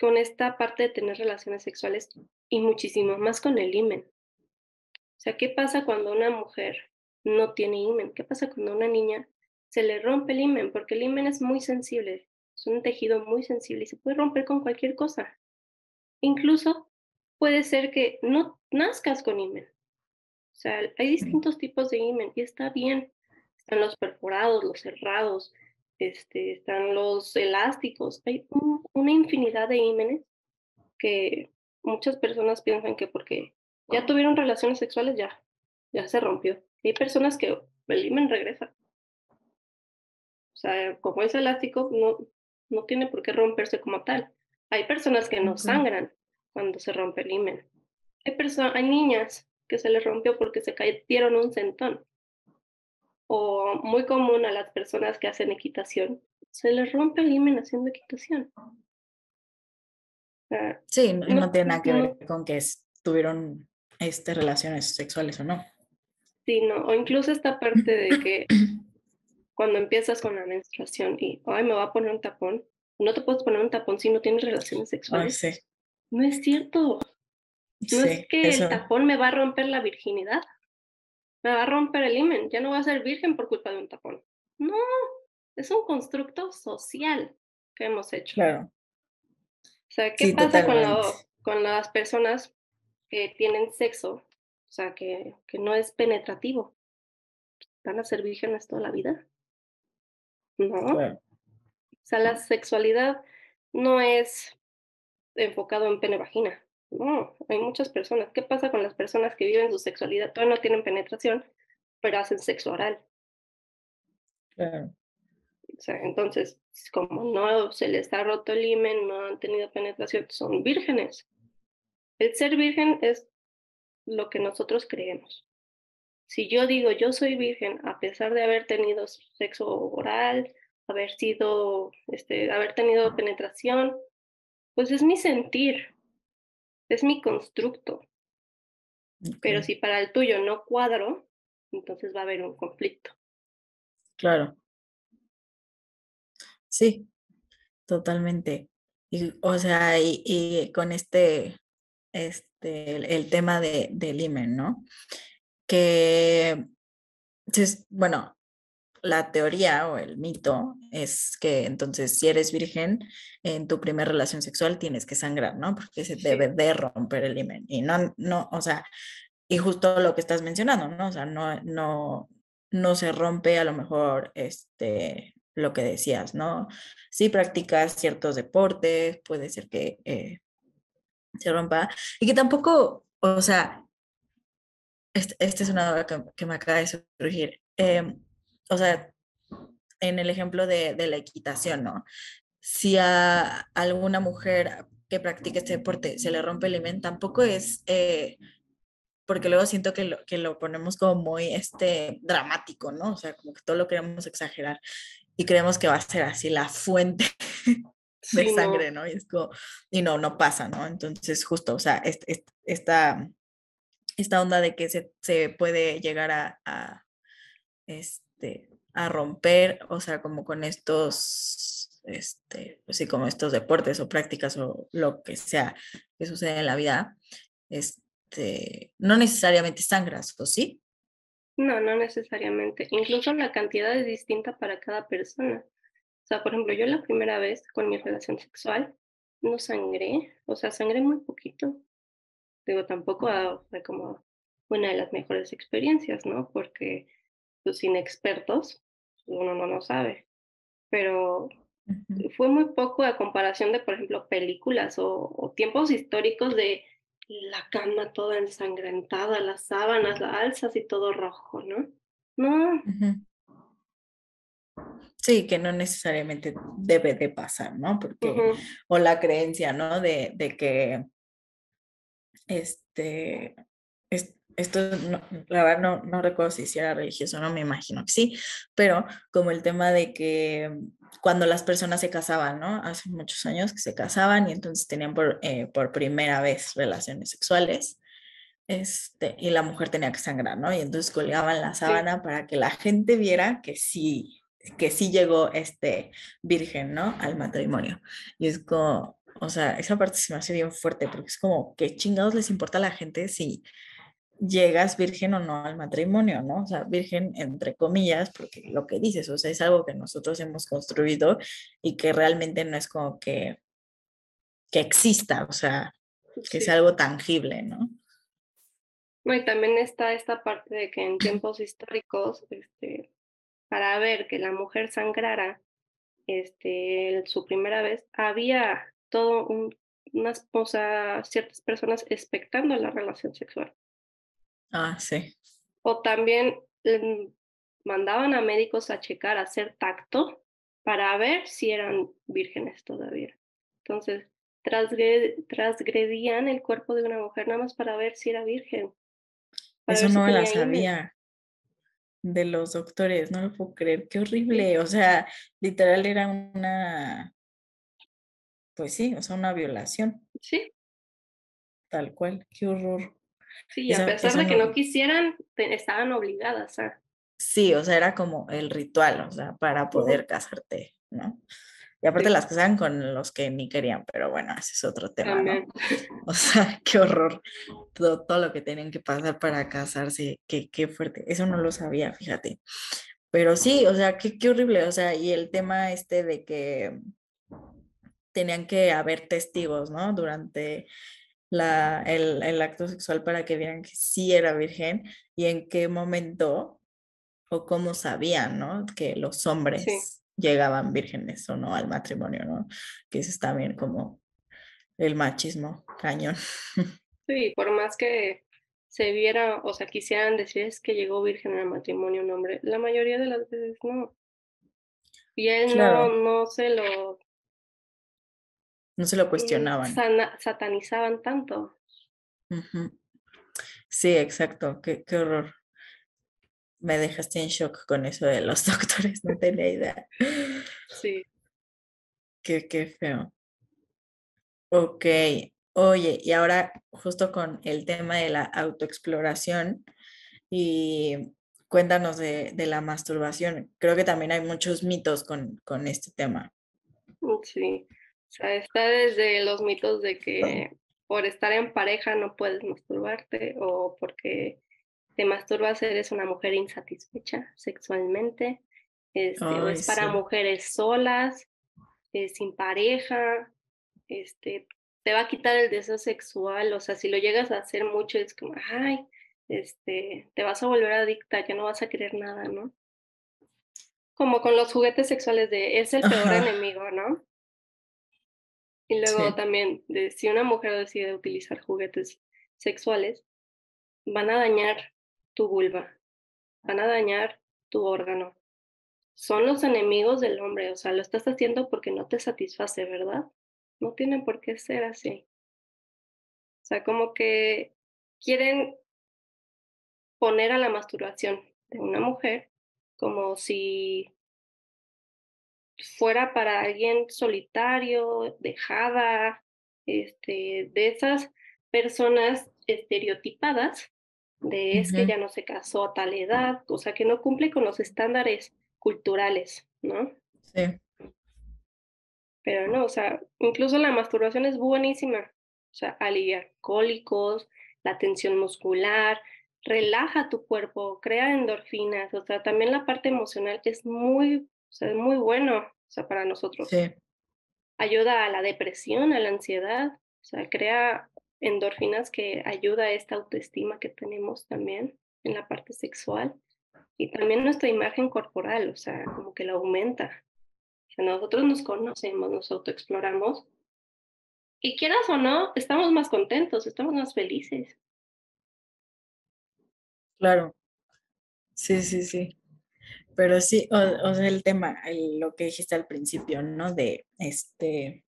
C: con esta parte de tener relaciones sexuales y muchísimo más con el imen. O sea, ¿qué pasa cuando una mujer no tiene imen? ¿Qué pasa cuando a una niña se le rompe el imen? Porque el imen es muy sensible. Es un tejido muy sensible y se puede romper con cualquier cosa. Incluso puede ser que no nazcas con imen. O sea, hay distintos tipos de imen y está bien. Están los perforados, los cerrados, este, están los elásticos. Hay una infinidad de ímenes que muchas personas piensan que porque ya tuvieron relaciones sexuales ya, ya se rompió. Hay personas que el imen regresa. O sea, como es elástico, no, no tiene por qué romperse como tal. Hay personas que no sangran cuando se rompe el himen. Hay, hay niñas que se les rompió porque se cayeron un centón. O muy común a las personas que hacen equitación, se les rompe el himen haciendo equitación.
B: sí, no, tiene nada que ver con que tuvieron este, relaciones sexuales o no.
C: Sí, no, o incluso esta parte de que cuando empiezas con la menstruación y, ay, me va a poner un tapón, no te puedes poner un tapón si no tienes relaciones sexuales. sí. No es cierto. No es que el tapón me va a romper la virginidad. Me va a romper el imen. Ya no voy a ser virgen por culpa de un tapón. No, es un constructo social que hemos hecho. Claro. O sea, ¿qué pasa con, con las personas que tienen sexo? O sea, que, que no es penetrativo. ¿Van a ser vírgenes toda la vida? ¿no? O sea, la sexualidad no es enfocado en pene vagina. No, hay muchas personas. ¿Qué pasa con las personas que viven su sexualidad? Todavía no tienen penetración, pero hacen sexo oral. Claro. O sea, entonces, como no se les ha roto el himen, no han tenido penetración, son vírgenes. El ser virgen es lo que nosotros creemos. Si yo digo yo soy virgen a pesar de haber tenido sexo oral, haber sido, este, haber tenido penetración, pues es mi sentir, es mi constructo. Pero si para el tuyo no cuadro, entonces va a haber un conflicto.
B: Claro. Sí, totalmente. Y, o sea, y, con este, este, el, tema de, del imen, ¿no? que, bueno, la teoría o el mito es que entonces si eres virgen en tu primera relación sexual tienes que sangrar, ¿no? Porque se debe de romper el himen. Y no, no, o sea, y justo lo que estás mencionando, ¿no? O sea, no, no, no se rompe a lo mejor este, lo que decías, ¿no? Si practicas ciertos deportes, puede ser que eh, se rompa. Y que tampoco, o sea, esta este es una duda que, me acaba de surgir. Em, o sea, en el ejemplo de, de la equitación, ¿no? Si a alguna mujer que practique este deporte se le rompe el imen, tampoco es, eh, porque luego siento que lo, que lo ponemos como muy este, dramático, ¿no? O sea, como que todo lo queremos exagerar y creemos que va a ser así la fuente de sangre, ¿no? Y, es como, y no, no pasa, ¿no? Entonces, justo, o sea, esta, esta onda de que se, se puede llegar a, a, este, a romper, o sea, como con estos, este, pues sí, como estos deportes o prácticas o lo que sea que sucede en la vida, este, no necesariamente sangras, ¿o sí?
C: No, no necesariamente. Incluso la cantidad es distinta para cada persona. O sea, por ejemplo, yo la primera vez con mi relación sexual no sangré, o sea, sangré muy poquito. Digo, tampoco fue como una de las mejores experiencias, ¿no? Porque los inexpertos, uno no lo sabe. Pero fue muy poco a comparación de, por ejemplo, películas o, tiempos históricos de la cama toda ensangrentada, las sábanas, las alzas y todo rojo, ¿no? No.
B: Sí, que no necesariamente debe de pasar, ¿no? Porque, o la creencia, ¿no? De, de que, este, esto, la verdad no, no recuerdo si era religioso, no me imagino que sí, pero como el tema de que cuando las personas se casaban, ¿no? Hace muchos años que se casaban y entonces tenían por, eh, por primera vez relaciones sexuales. Este, y la mujer tenía que sangrar, ¿no? Y entonces colgaban la sábana para que la gente viera que sí, que sí llegó este virgen, ¿no? Al matrimonio. Y es como, o sea, esa parte se me hace bien fuerte porque es como, ¿qué chingados les importa a la gente si llegas virgen o no al matrimonio, ¿no? O sea, virgen entre comillas, porque lo que dices, o sea, es algo que nosotros hemos construido y que realmente no es como que, que exista, o sea, que sea algo tangible, ¿no?
C: No, y también está esta parte de que en tiempos históricos, este, para ver que la mujer sangrara, este, su primera vez, había todo un, unas, o sea, ciertas personas expectando la relación sexual.
B: Ah, sí.
C: O también em, mandaban a médicos a checar, a hacer tacto para ver si eran vírgenes todavía. Entonces, transgredían el cuerpo de una mujer nada más para ver si era virgen.
B: Eso no la sabía de los doctores, no lo puedo creer, qué horrible. O sea, literal era una, pues sí, o sea, una violación.
C: Sí.
B: Tal cual, qué horror.
C: Sí, a pesar de que no, quisieran, estaban obligadas a.
B: Sí, o sea, era como el ritual, o sea, para poder casarte, ¿no? Y aparte las casaban con los que ni querían, pero bueno, ese es otro tema, ¿no? O sea, qué horror, todo, todo, lo que tenían que pasar para casarse, qué, qué fuerte, eso no lo sabía, fíjate. Pero sí, o sea, qué, qué horrible, o sea, y el tema este de que tenían que haber testigos, ¿no? Durante la, el, el, acto sexual para que vieran que sí era virgen y en qué momento o cómo sabían, ¿no? Que los hombres llegaban vírgenes o no al matrimonio, ¿no? Que eso es también como el machismo cañón.
C: Sí, por más que se viera, o sea, quisieran decir es que llegó virgen al matrimonio un hombre, la mayoría de las veces no. Y él no, no se lo
B: no se lo cuestionaban.
C: satanizaban tanto.
B: Sí, exacto. Qué, qué, horror. Me dejaste en shock con eso de los doctores, no tenía idea.
C: Sí.
B: Qué, qué feo. Ok. Oye, y ahora justo con el tema de la autoexploración y cuéntanos de, de, la masturbación. Creo que también hay muchos mitos con, con este tema.
C: Sí, o sea, está desde los mitos de que por estar en pareja no puedes masturbarte o porque te masturbas eres una mujer insatisfecha sexualmente, este, o es para mujeres solas, eh, sin pareja, este, te va a quitar el deseo sexual, o sea, si lo llegas a hacer mucho es como, ay, este, te vas a volver adicta, ya no vas a querer nada, ¿no? Como con los juguetes sexuales de, es el peor enemigo, ¿no? Y luego también, de, si una mujer decide utilizar juguetes sexuales, van a dañar tu vulva, van a dañar tu órgano. son los enemigos del hombre, o sea, lo estás haciendo porque no te satisface, ¿verdad? No tiene por qué ser así. O sea, como que quieren poner a la masturbación de una mujer como si fuera para alguien solitario, dejada, este, de esas personas estereotipadas, de es que ya no se casó a tal edad, o sea, que no cumple con los estándares culturales, ¿no? Sí. Pero no, o sea, incluso la masturbación es buenísima, o sea, alivia cólicos, la tensión muscular, relaja tu cuerpo, crea endorfinas, o sea, también la parte emocional es muy, o sea, muy bueno, o sea, para nosotros. Sí. Ayuda a la depresión, a la ansiedad, o sea, crea endorfinas que ayuda a esta autoestima que tenemos también en la parte sexual y también nuestra imagen corporal, o sea, como que la aumenta. O sea, nosotros nos conocemos, nos autoexploramos y quieras o no, estamos más contentos, estamos más felices.
B: Claro. Sí, sí, sí. Pero sí, o, sea, el tema, lo que dijiste al principio, ¿no? De este,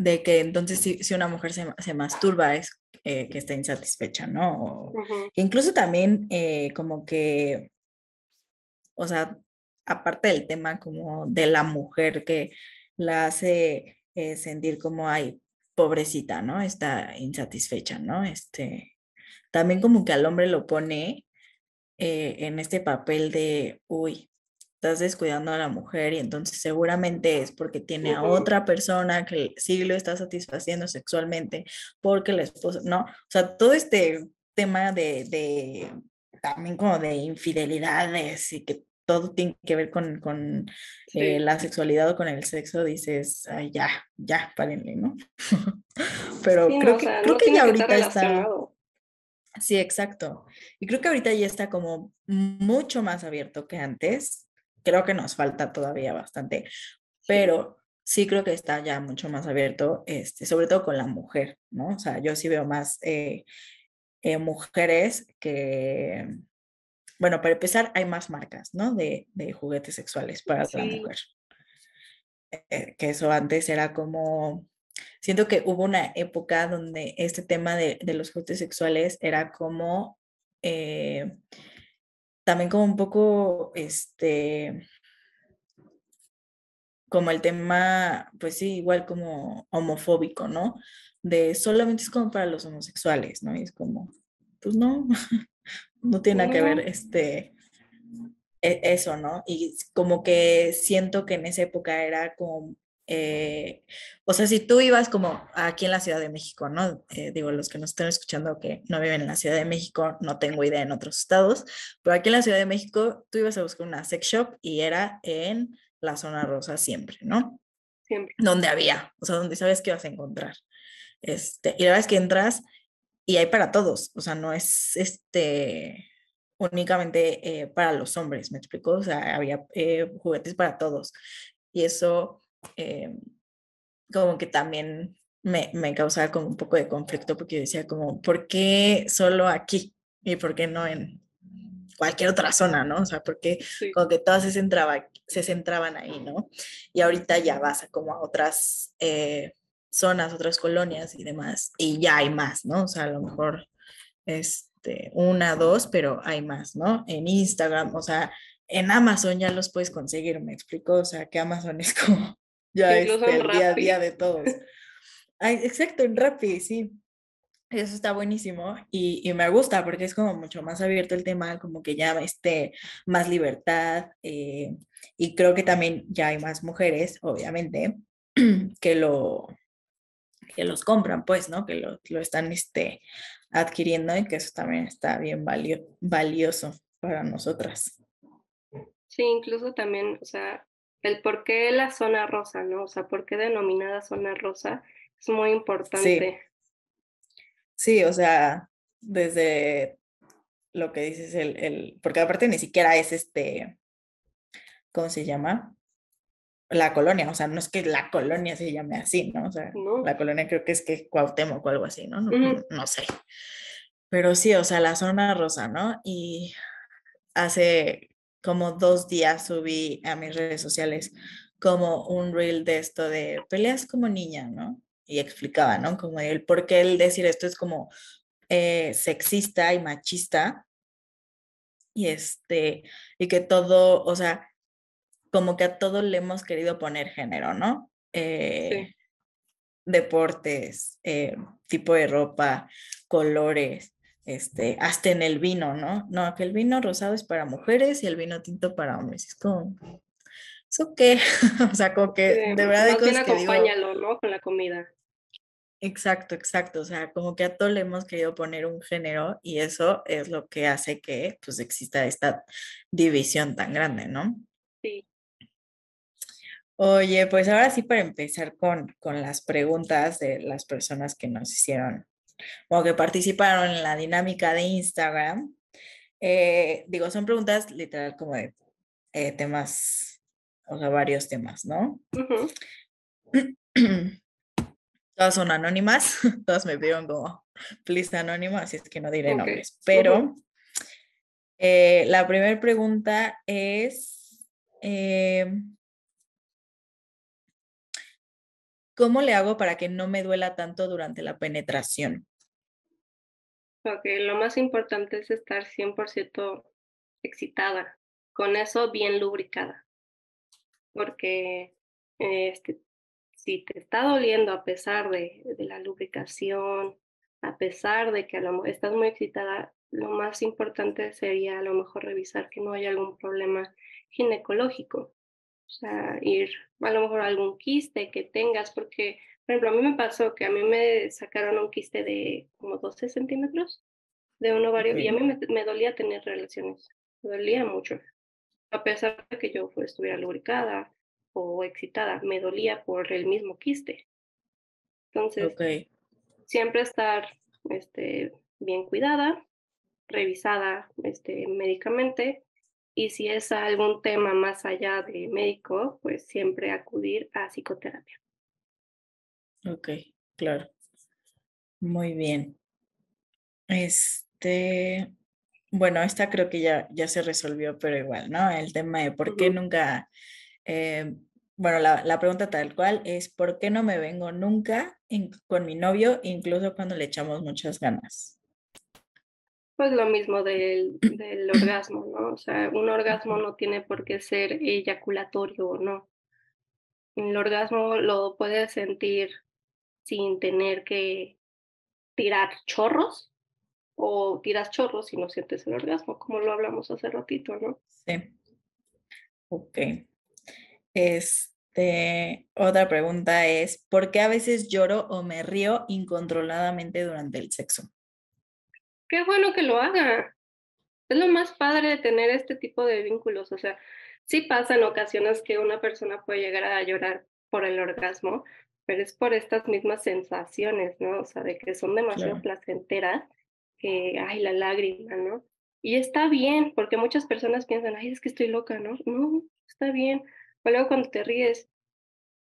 B: de que entonces si, si una mujer se, se masturba es eh, que está insatisfecha, ¿no? Incluso también eh, como que, o sea, aparte del tema como de la mujer que la hace eh, sentir como, ay, pobrecita, ¿no? Está insatisfecha, ¿no? Este, también como que al hombre lo pone en este papel de, uy, estás descuidando a la mujer y entonces seguramente es porque tiene a otra persona que sí lo está satisfaciendo sexualmente, porque la esposa, no, o sea, todo este tema de, de también como de infidelidades y que todo tiene que ver con, con eh, la sexualidad o con el sexo, dices, Ay, ya, ya, párenle, ¿no? Pero creo, que, creo que ya ahorita está... Sí, exacto. Y creo que ahorita ya está como mucho más abierto que antes. Creo que nos falta todavía bastante, pero sí creo que está ya mucho más abierto, este, sobre todo con la mujer, ¿no? O sea, yo sí veo más eh, eh, mujeres que, bueno, para empezar, hay más marcas, ¿no? De, juguetes sexuales para la mujer. Eh, que eso antes era como siento que hubo una época donde este tema de, los juguetes sexuales era como eh, también como un poco este como el tema, pues sí, igual como homofóbico, ¿no? De solamente es como para los homosexuales, ¿no? Y es como, pues no, no tiene nada que ver este, e, eso, ¿no? Y como que siento que en esa época era como eh, o sea, si tú ibas como aquí en la Ciudad de México, ¿no? Eh, digo, los que nos están escuchando que no viven en la Ciudad de México, no tengo idea en otros estados, pero aquí en la Ciudad de México tú ibas a buscar una sex shop y era en la zona rosa siempre, ¿no? Siempre. Donde había, o sea, donde sabes que ibas a encontrar. Este, y la verdad es que entras y hay para todos, o sea, no es este únicamente eh, para los hombres, ¿me explico? O sea, había juguetes para todos. Y eso eh, como que también me, me, causaba como un poco de conflicto porque decía como, ¿por qué solo aquí? ¿Y por qué no en cualquier otra zona, no? O sea, porque como que todas se, centraba, se centraban ahí, ¿no? Y ahorita ya vas a como a otras eh, zonas, otras colonias y demás, y ya hay más, ¿no? O sea, a lo mejor este, una, dos, pero hay más, ¿no? En Instagram, o sea, en Amazon ya los puedes conseguir, me explico, o sea, que Amazon es como ya es este, el día a día de todos. exacto, en Rappi, sí. Eso está buenísimo y, y, me gusta porque es como mucho más abierto el tema, como que ya este, más libertad eh, y creo que también ya hay más mujeres, obviamente, que lo que los compran, pues, ¿no? Que lo, lo están este, adquiriendo y que eso también está bien valioso para nosotras.
C: Sí, incluso también, o sea, el por qué la zona rosa, ¿no? O sea, por qué denominada zona rosa es muy importante.
B: Sí, o sea, desde lo que dices, el, el, porque aparte ni siquiera es este, ¿cómo se llama? La colonia, o sea, no es que la colonia se llame así, ¿no? O sea, la colonia creo que es que Cuauhtémoc o algo así, ¿no? No, no sé. Pero sí, o sea, la zona rosa, ¿no? Y hace como dos días subí a mis redes sociales como un reel de esto de peleas como niña, ¿no? Y explicaba, ¿no? Como el por qué el decir esto es como eh, sexista y machista. Y este, y que todo, o sea, como que a todo le hemos querido poner género, ¿no? Eh, deportes, eh, tipo de ropa, colores, este, hasta en el vino, ¿no? No, que el vino rosado es para mujeres y el vino tinto para hombres. Es como, ¿eso qué? o sea, como que de verdad
C: que acompáñalo, ¿no? Con la comida.
B: Exacto, exacto. O sea, como que a todo le hemos querido poner un género y eso es lo que hace que pues exista esta división tan grande, ¿no?
C: Sí.
B: Oye, pues ahora sí para empezar con, las preguntas de las personas que nos hicieron o que participaron en la dinámica de Instagram. Eh, digo, son preguntas literal como de eh, temas, o sea, varios temas, ¿no? Todas son anónimas, todas me pidieron como please anónimo, así es que no diré nombres, pero eh, la primera pregunta es... ¿Cómo le hago para que no me duela tanto durante la penetración?
C: Ok, lo más importante es estar 100% excitada, con eso bien lubricada, porque este, si te está doliendo a pesar de, la lubricación, a pesar de que a lo, estás muy excitada, lo más importante sería a lo mejor revisar que no haya algún problema ginecológico. O sea, ir a lo mejor algún quiste que tengas, porque, por ejemplo, a mí me pasó que a mí me sacaron un quiste de como 12 centímetros de un ovario y a mí me, dolía tener relaciones, me dolía mucho. A pesar de que yo estuviera lubricada o excitada, me dolía por el mismo quiste. Entonces, siempre estar este, bien cuidada, revisada este, médicamente y si es algún tema más allá de médico, pues siempre acudir a psicoterapia.
B: Ok, claro. Muy bien. Este, bueno, esta creo que ya, ya se resolvió, pero igual, ¿no? El tema de por qué nunca, eh, bueno, la, la, pregunta tal cual es, ¿por qué no me vengo nunca con mi novio, incluso cuando le echamos muchas ganas?
C: Pues lo mismo del, orgasmo, ¿no? O sea, un orgasmo no tiene por qué ser eyaculatorio o no. El orgasmo lo puedes sentir sin tener que tirar chorros o tiras chorros y no sientes el orgasmo, como lo hablamos hace ratito, ¿no?
B: Sí. Ok. Este, otra pregunta es, ¿por qué a veces lloro o me río incontroladamente durante el sexo?
C: Qué bueno que lo haga. Es lo más padre de tener este tipo de vínculos. O sea, sí pasa en ocasiones que una persona puede llegar a llorar por el orgasmo, pero es por estas mismas sensaciones, ¿no? O sea, de que son demasiado placenteras que, ay, la lágrima, ¿no? Y está bien, porque muchas personas piensan, ay, es que estoy loca, ¿no? No, está bien. O luego cuando te ríes,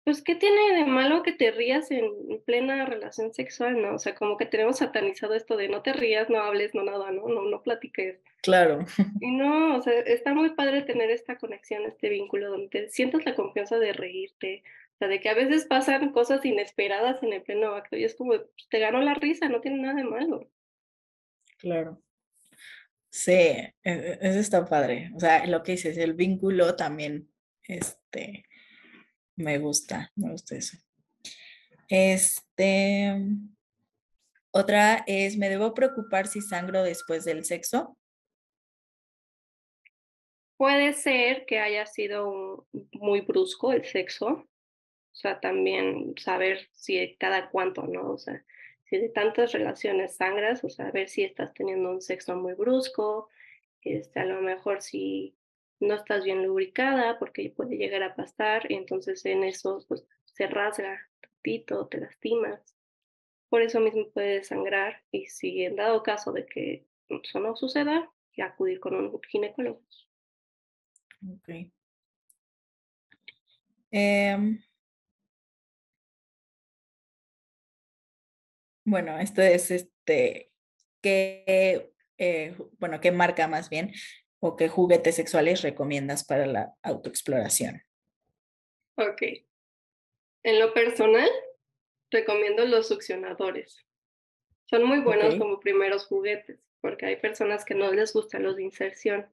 C: pues, ¿qué tiene de malo que te rías en plena relación sexual, no? O sea, como que tenemos satanizado esto de no te rías, no hables, no nada, ¿no? No, no platiques.
B: Claro.
C: Y no, o sea, está muy padre tener esta conexión, este vínculo donde te sientas la confianza de reírte, o sea, de que a veces pasan cosas inesperadas en el pleno acto y es como, pues, te ganó la risa, no tiene nada de malo.
B: Claro. Sí, e, e, eso está padre. O sea, lo que dices, el vínculo también, este, me gusta, me gusta eso. Este, otra es, ¿me debo preocupar si sangro después del sexo?
C: Puede ser que haya sido muy brusco el sexo, o sea, también saber si cada cuánto, ¿no? O sea, si de tantas relaciones sangras, o sea, ver si estás teniendo un sexo muy brusco, este, a lo mejor si no estás bien lubricada porque puede llegar a pasar y entonces en eso pues, se rasga tantito, te lastimas. Por eso mismo puede sangrar y si en dado caso de que eso no suceda, acudir con un ginecólogo.
B: Ok. Em. bueno, esto es este, que, eh, bueno, ¿qué marca más bien o qué juguetes sexuales recomiendas para la autoexploración?
C: Ok. En lo personal, recomiendo los succionadores. Son muy buenos como primeros juguetes, porque hay personas que no les gustan los de inserción.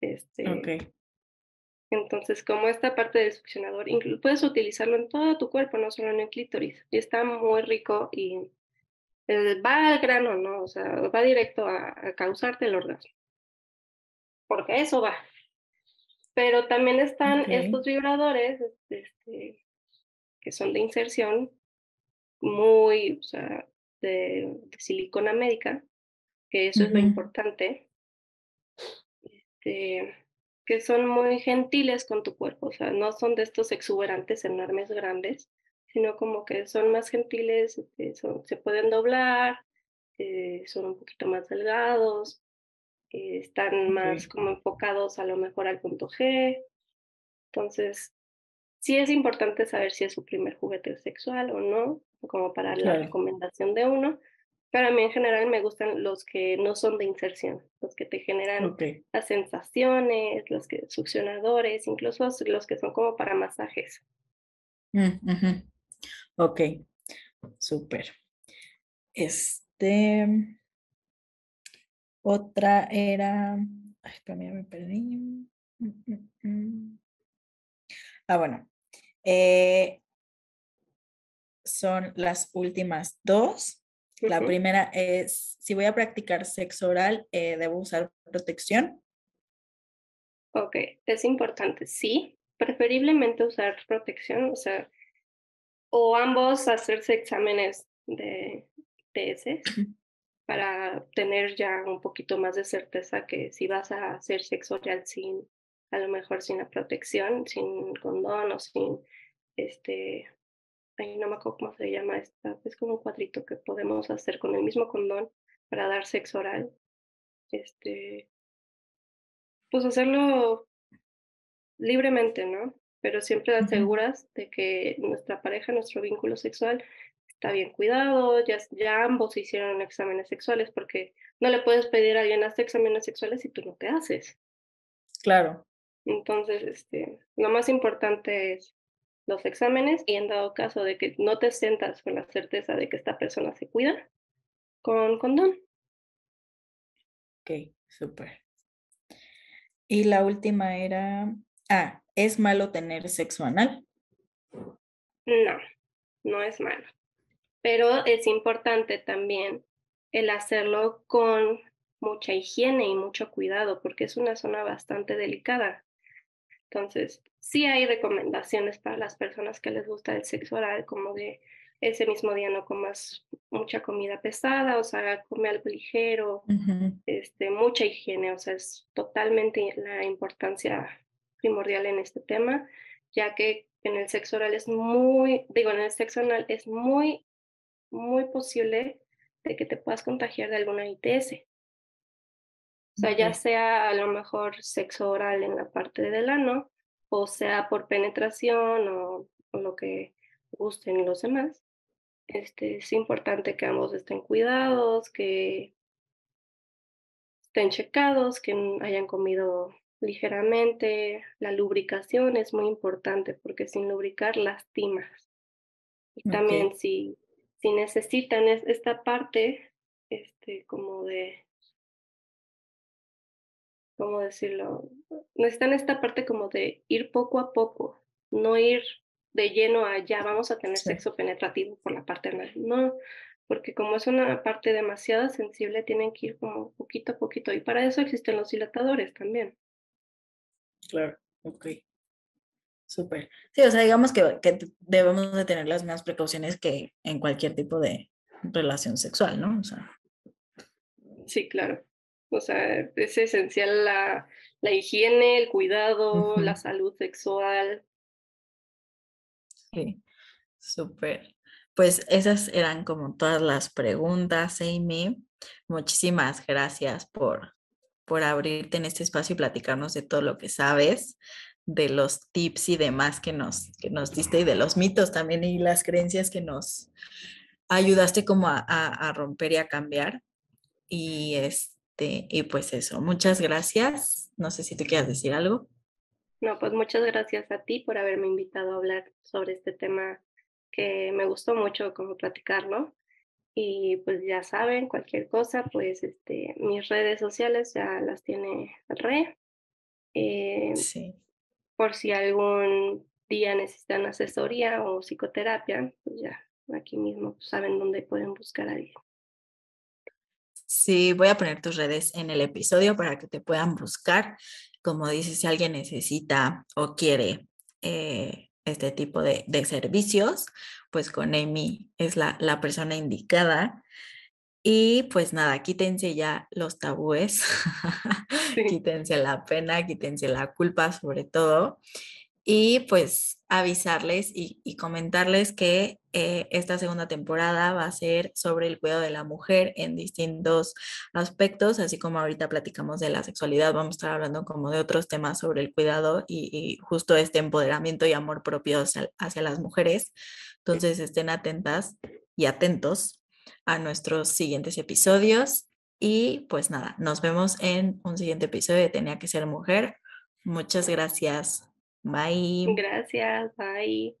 C: Este,
B: ok.
C: Entonces, como esta parte del succionador, puedes utilizarlo en todo tu cuerpo, no solo en el clítoris. Y está muy rico y eh, va al grano, ¿no? O sea, va directo a, causarte el orgasmo. Porque eso va. Pero también están estos vibradores este, que son de inserción, muy, o sea, de, silicona médica, que eso es lo importante. Este, que son muy gentiles con tu cuerpo, o sea, no son de estos exuberantes enormes grandes, sino como que son más gentiles, este, se pueden doblar, eh, son un poquito más delgados, eh, están más como enfocados a lo mejor al punto G. Entonces, sí es importante saber si es su primer juguete sexual o no, como para la recomendación de uno, para mí en general me gustan los que no son de inserción, los que te generan las sensaciones, los que succionadores, incluso los que son como para masajes.
B: Mm, ok, súper. Este, otra era, ay, también me perdí. Mm, mm, ah, bueno, eh, son las últimas dos. La primera es, si voy a practicar sexo oral, eh, ¿debo usar protección?
C: Ok, es importante, sí. Preferiblemente usar protección, o sea, o ambos hacerse exámenes de TS para tener ya un poquito más de certeza que si vas a hacer sexo oral sin, a lo mejor sin la protección, sin condón o sin este no me acuerdo cómo se llama esta, es como un cuadrito que podemos hacer con el mismo condón para dar sexo oral. Este, pues hacerlo libremente, ¿no? Pero siempre aseguras de que nuestra pareja, nuestro vínculo sexual está bien cuidado, ya, ya ambos hicieron exámenes sexuales, porque no le puedes pedir a alguien hacer exámenes sexuales si tú no te haces.
B: Claro.
C: Entonces, este, lo más importante es los exámenes y en dado caso de que no te sientas con la certeza de que esta persona se cuida, con condón.
B: Ok, súper. Y la última era, ah, ¿es malo tener sexo anal?
C: No, no es malo. Pero es importante también el hacerlo con mucha higiene y mucho cuidado porque es una zona bastante delicada. Entonces, sí hay recomendaciones para las personas que les gusta el sexo oral, como de ese mismo día no comas mucha comida pesada, o sea, come algo ligero, este, mucha higiene, o sea, es totalmente la importancia primordial en este tema, ya que en el sexo oral es muy, digo, en el sexo anal es muy, muy posible de que te puedas contagiar de alguna ITS. O sea, ya sea a lo mejor sexo oral en la parte del ano, o sea por penetración o, lo que gusten los demás. Este, es importante que ambos estén cuidados, que estén checados, que hayan comido ligeramente. La lubricación es muy importante porque sin lubricar lastimas. Y también si, si necesitan esta parte, este, como de ¿cómo decirlo? Necesitan esta parte como de ir poco a poco, no ir de lleno a ya vamos a tener sexo penetrativo por la parte anal. No, porque como es una parte demasiado sensible, tienen que ir como poquito a poquito. Y para eso existen los dilatadores también.
B: Claro, ok. Súper. Sí, o sea, digamos que, que, debemos de tener las mismas precauciones que en cualquier tipo de relación sexual, ¿no? O sea.
C: Sí, claro. O sea, es esencial la, la higiene, el cuidado, la salud sexual.
B: Sí, súper. Pues esas eran como todas las preguntas, Amy. Muchísimas gracias por, por abrirte en este espacio y platicarnos de todo lo que sabes, de los tips y demás que nos, que nos diste y de los mitos también y las creencias que nos ayudaste como a, a romper y a cambiar. Y, es, Este, y pues eso, muchas gracias. No sé si tú quieras decir algo.
C: No, pues muchas gracias a ti por haberme invitado a hablar sobre este tema que me gustó mucho como platicarlo. Y pues ya saben, cualquier cosa, pues este, mis redes sociales ya las tiene Re. Eh, sí. Por si algún día necesitan asesoría o psicoterapia, pues ya aquí mismo saben dónde pueden buscar a alguien.
B: Sí, voy a poner tus redes en el episodio para que te puedan buscar. Como dices, si alguien necesita o quiere eh, este tipo de, servicios, pues con Amy es la, la persona indicada. Y pues nada, quítense ya los tabúes, quítense la pena, quítense la culpa sobre todo y pues avisarles y, comentarles que eh, esta segunda temporada va a ser sobre el cuidado de la mujer en distintos aspectos, así como ahorita platicamos de la sexualidad, vamos a estar hablando como de otros temas sobre el cuidado y, justo este empoderamiento y amor propio hacia, las mujeres. Entonces estén atentas y atentos a nuestros siguientes episodios y pues nada, nos vemos en un siguiente episodio de Tenía que ser mujer. Muchas gracias. Bye.
C: Gracias, bye.